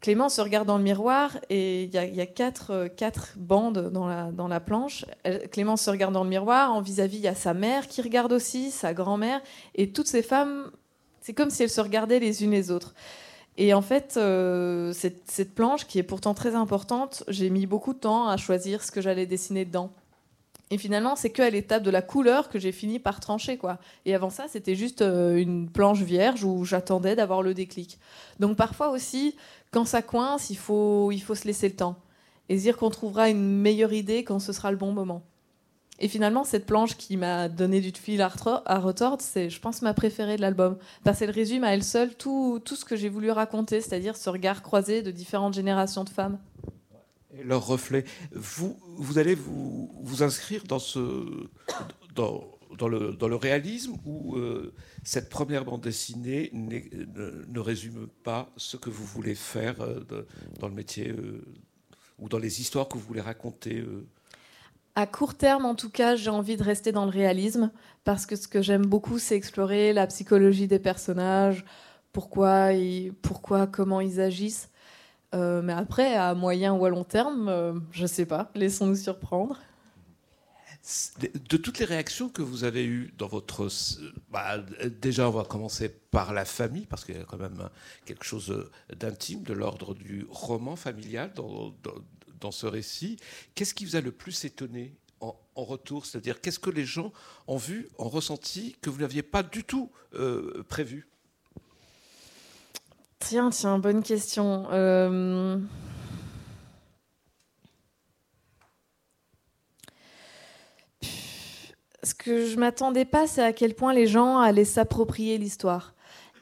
Clément se regarde dans le miroir et il y, a, quatre, euh, bandes dans la planche. Clément se regarde dans le miroir, en vis-à-vis, il y a sa mère qui regarde aussi, sa grand-mère, et toutes ces femmes, c'est comme si elles se regardaient les unes les autres. Et en fait, euh, cette, planche, qui est pourtant très importante, j'ai mis beaucoup de temps à choisir ce que j'allais dessiner dedans. Et finalement, c'est qu'à l'étape de la couleur que j'ai fini par trancher. quoi. Et avant ça, c'était juste euh, une planche vierge où j'attendais d'avoir le déclic. Donc parfois aussi, quand ça coince, il faut, il faut se laisser le temps. Et dire qu'on trouvera une meilleure idée quand ce sera le bon moment. Et finalement, cette planche qui m'a donné du fil à retordre, c'est, je pense, ma préférée de l'album. Parce qu'elle résume à elle seule tout, tout ce que j'ai voulu raconter, c'est-à-dire ce regard croisé de différentes générations de femmes leur reflet. Vous, vous allez vous, vous inscrire dans, ce, dans, dans, le, dans le réalisme où euh, cette première bande dessinée ne, ne, résume pas ce que vous voulez faire euh, dans le métier euh, ou dans les histoires que vous voulez raconter à court terme, en tout cas, j'ai envie de rester dans le réalisme parce que ce que j'aime beaucoup, c'est explorer la psychologie des personnages, pourquoi, pourquoi comment ils agissent. Euh, mais après, à moyen ou à long terme, euh, je ne sais pas. Laissons-nous surprendre. De toutes les réactions que vous avez eues dans votre... Bah, déjà, on va commencer par la famille, parce qu'il y a quand même quelque chose d'intime, de l'ordre du roman familial dans, ce récit. Qu'est-ce qui vous a le plus étonné en, retour? C'est-à-dire, qu'est-ce que les gens ont vu, ont ressenti, que vous n'aviez pas du tout euh, prévu? Tiens, tiens, bonne question. Euh, ce que je m'attendais pas, c'est à quel point les gens allaient s'approprier l'histoire.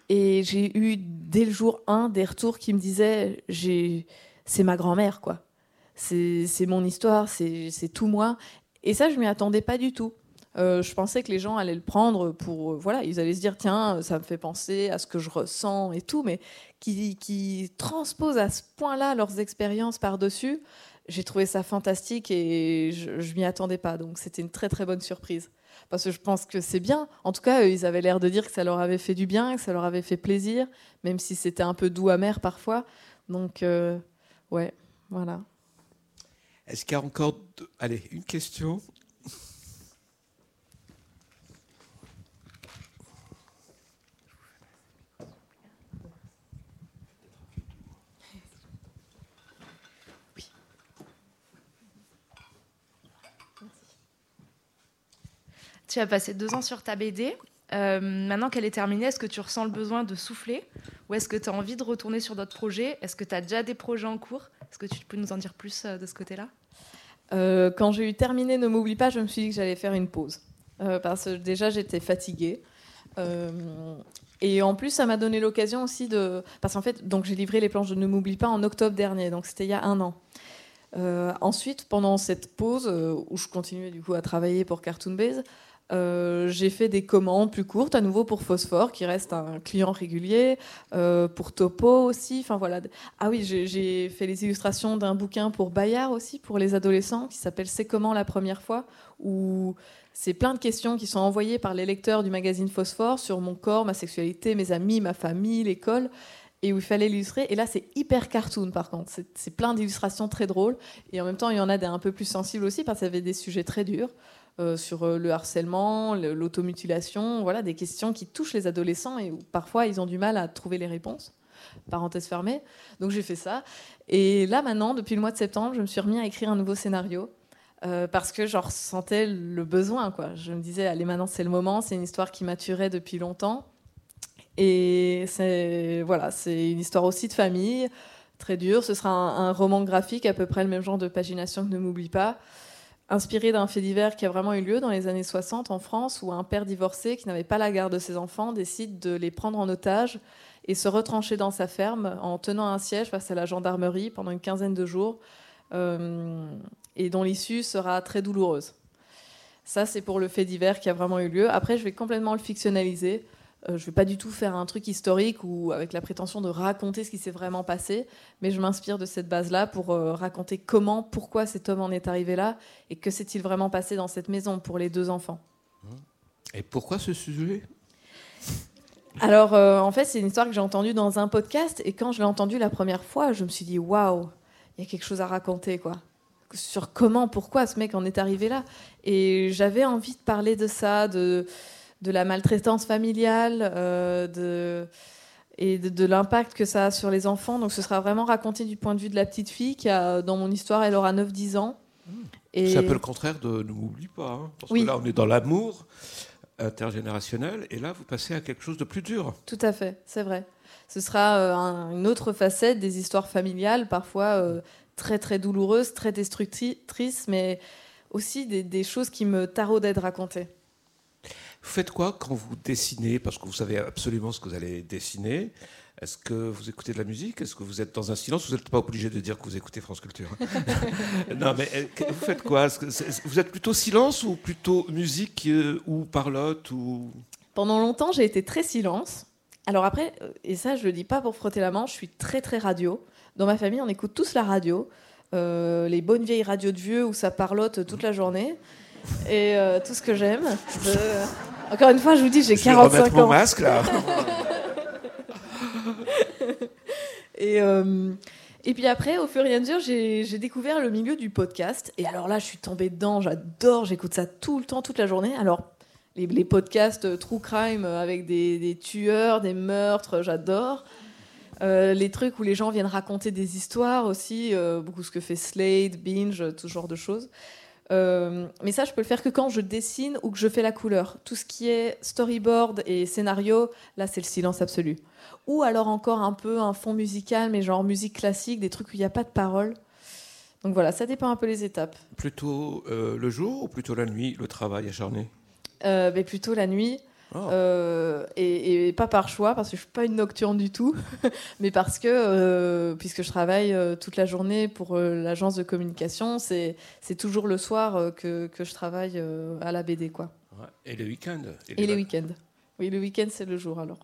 Et j'ai eu dès le jour 1 des retours qui me disaient c'est ma grand-mère, quoi. C'est mon histoire, c'est tout moi. Et ça, je m'y attendais pas du tout. Euh, je pensais que les gens allaient le prendre pour. euh, voilà, ils allaient se dire tiens, ça me fait penser à ce que je ressens et tout, mais qui, transposent à ce point-là leurs expériences par-dessus, j'ai trouvé ça fantastique et je, je m'y attendais pas. Donc c'était une très très bonne surprise. Parce que je pense que c'est bien. En tout cas, ils avaient l'air de dire que ça leur avait fait du bien, que ça leur avait fait plaisir, même si c'était un peu doux amer parfois. Donc, euh, ouais, voilà. Est-ce qu'il y a encore. Allez, une question? Tu as passé deux ans sur ta BD. Euh, maintenant qu'elle est terminée, est-ce que tu ressens le besoin de souffler ou est-ce que tu as envie de retourner sur d'autres projets? Est-ce que tu as déjà des projets en cours? Est-ce que tu peux nous en dire plus euh, de ce côté-là? Euh, quand j'ai eu terminé Ne m'oublie pas, je me suis dit que j'allais faire une pause. Parce que déjà, j'étais fatiguée. Et en plus, ça m'a donné l'occasion aussi de. Parce qu'en fait, j'ai livré les planches de Ne m'oublie pas en octobre dernier, donc c'était il y a un an. Ensuite, pendant cette pause, où je continuais du coup à travailler pour Cartoon Base, euh, j'ai fait des commandes plus courtes, à nouveau pour Phosphore, qui reste un client régulier, euh, pour Topo aussi. Enfin voilà. Ah oui, j'ai- fait les illustrations d'un bouquin pour Bayard aussi, pour les adolescents, qui s'appelle C'est comment la première fois, où c'est plein de questions qui sont envoyées par les lecteurs du magazine Phosphore sur mon corps, ma sexualité, mes amis, ma famille, l'école, et où il fallait l'illustrer. Et là, c'est hyper cartoon par contre. C'est plein d'illustrations très drôles, et en même temps, il y en a des un peu plus sensibles aussi, parce qu'il y avait des sujets très durs. Euh, sur euh, le harcèlement, le- l'automutilation, voilà, des questions qui touchent les adolescents et où parfois ils ont du mal à trouver les réponses. Parenthèse fermée. Donc j'ai fait ça. Et là maintenant, depuis le mois de septembre, je me suis remis à écrire un nouveau scénario. euh, parce que j'en ressentais le besoin. Quoi. Je me disais, allez, maintenant c'est le moment, c'est une histoire qui maturait depuis longtemps. Et c'est voilà, une histoire aussi de famille, très dure. Ce sera un roman graphique, à peu près le même genre de pagination que Ne m'oublie pas, inspiré d'un fait divers qui a vraiment eu lieu dans les années 60 en France, où un père divorcé qui n'avait pas la garde de ses enfants décide de les prendre en otage et se retrancher dans sa ferme en tenant un siège face à la gendarmerie pendant une quinzaine de jours, euh, et dont l'issue sera très douloureuse. Ça, c'est pour le fait divers qui a vraiment eu lieu. Après, je vais complètement le fictionnaliser. Euh, je vais pas du tout faire un truc historique ou avec la prétention de raconter ce qui s'est vraiment passé, mais je m'inspire de cette base-là pour euh, raconter comment, pourquoi cet homme en est arrivé là et que s'est-il vraiment passé dans cette maison pour les deux enfants. Et pourquoi ce sujet? Alors, euh, en fait, c'est une histoire que j'ai entendue dans un podcast et quand je l'ai entendue la première fois, je me suis dit waouh, il y a quelque chose à raconter, quoi. Sur comment, pourquoi ce mec en est arrivé là? Et j'avais envie de parler de ça, de, de la maltraitance familiale, euh, de, et de, de l'impact que ça a sur les enfants. Donc, ce sera vraiment raconté du point de vue de la petite fille qui a, dans mon histoire, elle aura 9-10 ans. Et... C'est un peu le contraire de Ne m'oublie pas. hein, parce Oui. que là, on est dans l'amour intergénérationnel, et là, vous passez à quelque chose de plus dur. Tout à fait, c'est vrai. Ce sera euh, un- une autre facette des histoires familiales, parfois euh, très très douloureuses, très destructrices, mais aussi des, des choses qui me taraudaient de raconter. Vous faites quoi quand vous dessinez? Parce que vous savez absolument ce que vous allez dessiner. Est-ce que vous écoutez de la musique? Est-ce que vous êtes dans un silence? Vous n'êtes pas obligé de dire que vous écoutez France Culture. non, mais euh, vous faites quoi? Vous êtes plutôt silence ou plutôt musique euh, ou parlotte ou... Pendant longtemps, j'ai été très silence. Alors après, euh, et ça je le dis pas pour frotter la main, je suis très très radio. Dans ma famille, on écoute tous la radio. Euh, les bonnes vieilles radios de vieux où ça parlotte toute la journée. Et euh, tout ce que j'aime. Encore une fois, je vous dis, j'ai Je vais 45 remettre mon ans. masque là. Et, euh, et puis après, au fur et à mesure, j'ai découvert le milieu du podcast. Et alors là, je suis tombée dedans, j'adore, j'écoute ça tout le temps, toute la journée. Alors, les, les podcasts euh, true crime euh, avec des, des tueurs, des meurtres, j'adore. Euh, les trucs où les gens viennent raconter des histoires aussi, euh, beaucoup ce que fait Slade, Binge, tout ce genre de choses. Euh, mais ça, je peux le faire que quand je dessine ou que je fais la couleur. Tout ce qui est storyboard et scénario, là, c'est le silence absolu. Ou alors encore un peu un fond musical, mais genre musique classique, des trucs où il n'y a pas de parole. Donc voilà, ça dépend un peu les étapes. Plutôt euh, le jour ou plutôt la nuit, le travail acharné? Euh, mais plutôt la nuit. Oh. Euh, et, et pas par choix, parce que je suis pas une nocturne du tout, mais parce que, euh, puisque je travaille euh, toute la journée pour euh, l'agence de communication, c'est c'est toujours le soir euh, que, que je travaille euh, à la BD. Quoi. Et le week-end Et les week-ends. Oui, le week-end, c'est le jour alors.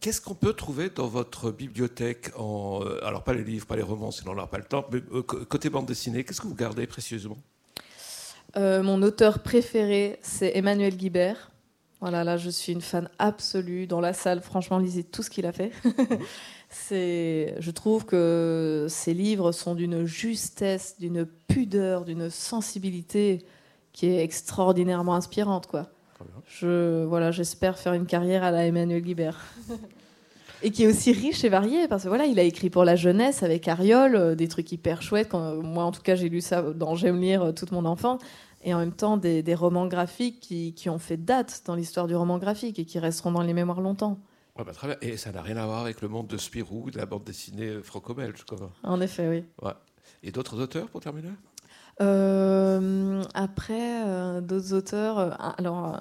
Qu'est-ce qu'on peut trouver dans votre bibliothèque en, euh, Alors, pas les livres, pas les romans, sinon on n'aura pas le temps, mais euh, côté bande dessinée, qu'est-ce que vous gardez précieusement? Euh, mon auteur préféré, c'est Emmanuel Guibert. Voilà, là, je suis une fan absolue. Dans la salle, franchement, lisez tout ce qu'il a fait. c'est, je trouve que ses livres sont d'une justesse, d'une pudeur, d'une sensibilité qui est extraordinairement inspirante, quoi. Je, voilà, j'espère faire une carrière à la Emmanuel Guibert. Et qui est aussi riche et varié, parce que voilà, il a écrit pour la jeunesse avec Ariol, euh, des trucs hyper chouettes. Quand, moi, en tout cas, j'ai lu ça dans J'aime lire euh, toute mon enfance et en même temps des, des romans graphiques qui, qui ont fait date dans l'histoire du roman graphique et qui resteront dans les mémoires longtemps. Ouais, bah, très bien. Et ça n'a rien à voir avec le monde de Spirou, de la bande dessinée euh, franco-belge. En effet, oui. Ouais. Et d'autres auteurs pour terminer? Euh, après, euh, d'autres auteurs. euh, alors,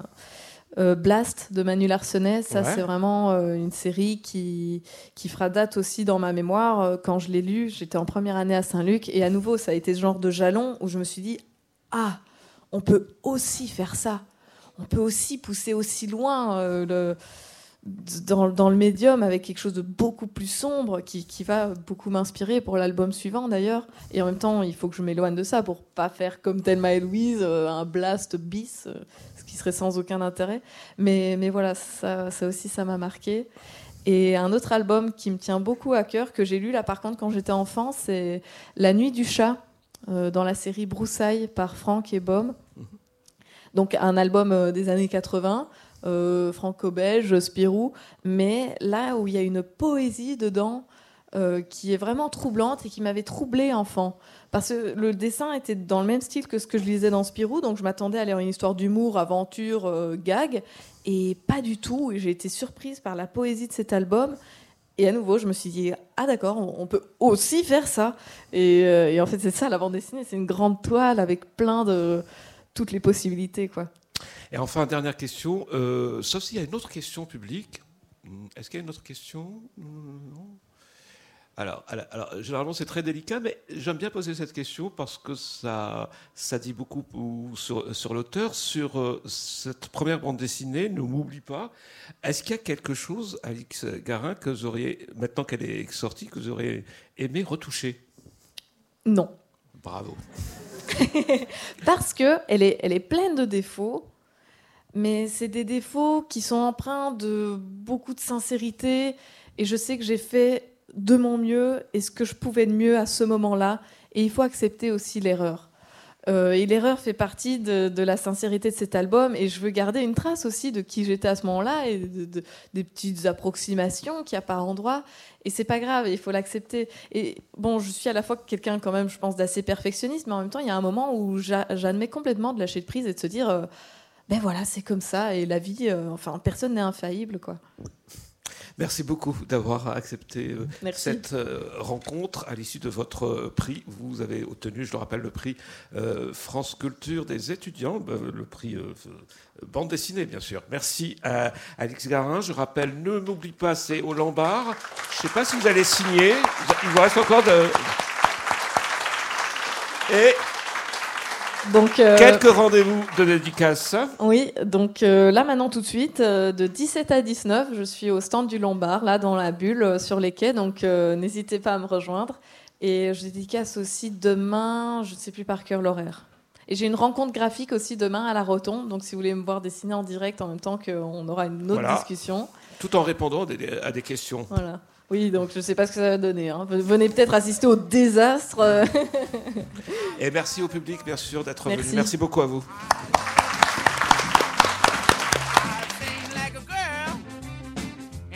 euh, Blast de Manu Larsenet, ça Ouais. c'est vraiment euh, une série qui, qui fera date aussi dans ma mémoire. Quand je l'ai lu, j'étais en première année à Saint-Luc et à nouveau, ça a été ce genre de jalon où je me suis dit Ah, on peut aussi faire ça. On peut aussi pousser aussi loin euh, dans, le médium avec quelque chose de beaucoup plus sombre qui, va beaucoup m'inspirer pour l'album suivant d'ailleurs. Et en même temps, il faut que je m'éloigne de ça pour pas faire comme Thelma et Louise, euh, un blast bis, euh, ce qui serait sans aucun intérêt. Mais, voilà, ça, aussi, ça m'a marqué. Et un autre album qui me tient beaucoup à cœur, que j'ai lu là par contre quand j'étais enfant, c'est La Nuit du Chat, dans la série Broussailles par Franck et Baume. Donc un album euh, des années 80, euh, franco-belge, Spirou, mais là où il y a une poésie dedans euh, qui est vraiment troublante et qui m'avait troublée enfant. Parce que le dessin était dans le même style que ce que je lisais dans Spirou, donc je m'attendais à lire une histoire d'humour, aventure, euh, gag, et pas du tout. J'ai été surprise par la poésie de cet album. Et à nouveau, je me suis dit, ah d'accord, on, peut aussi faire ça. Et, et en fait, c'est ça la bande dessinée, c'est une grande toile avec plein de toutes les possibilités, quoi. Et enfin, dernière question, euh, sauf s'il y a une autre question publique. Hmm, Est-ce qu'il y a une autre question? Non alors, alors, alors, généralement, c'est très délicat, mais j'aime bien poser cette question parce que ça, ça dit beaucoup ou- sur, sur l'auteur, sur euh, cette première bande dessinée, Ne m'oublie pas. Est-ce qu'il y a quelque chose, Alix Garin, que vous auriez, maintenant qu'elle est sortie, que vous auriez aimé retoucher? Non. Bravo. Parce que elle est, elle est pleine de défauts, mais c'est des défauts qui sont empreints de beaucoup de sincérité. Et je sais que j'ai fait de mon mieux et ce que je pouvais de mieux à ce moment-là. Et il faut accepter aussi l'erreur. Euh, et l'erreur fait partie de, la sincérité de cet album. Et je veux garder une trace aussi de qui j'étais à ce moment-là et de- de- des petites approximations qu'il y a par endroit. Et c'est pas grave, il faut l'accepter. Et bon, je suis à la fois quelqu'un quand même, je pense, d'assez perfectionniste, mais en même temps, il y a un moment où j'a- j'admets complètement de lâcher de prise et de se dire, euh, ben voilà, c'est comme ça. Et la vie, euh, enfin, personne n'est infaillible, quoi. Merci beaucoup d'avoir accepté euh, Merci. cette euh, rencontre. À l'issue de votre euh, prix, vous avez obtenu, je le rappelle, le prix France Culture des étudiants, euh, le prix bande dessinée, bien sûr. Merci à Alix Garin. Je rappelle, ne m'oublie pas, c'est au Lombard. Je ne sais pas si vous allez signer. Il vous reste encore de. Et Donc, euh, quelques rendez-vous de dédicace. oui, donc euh, là maintenant tout de suite, euh, de 17 à 19, je suis au stand du Lombard, là dans la bulle, sur les quais, donc n'hésitez pas à me rejoindre. Et je dédicace aussi demain, je ne sais plus par cœur l'horaire. Et j'ai une rencontre graphique aussi demain à la Rotonde, donc si vous voulez me voir dessiner en direct en même temps qu'on aura une autre Voilà. discussion. Tout en répondant à des- à des questions. Voilà. Oui, donc je ne sais pas ce que ça va donner. hein. Venez peut-être assister au désastre. Et merci au public, bien sûr, d'être venu. Merci beaucoup à vous.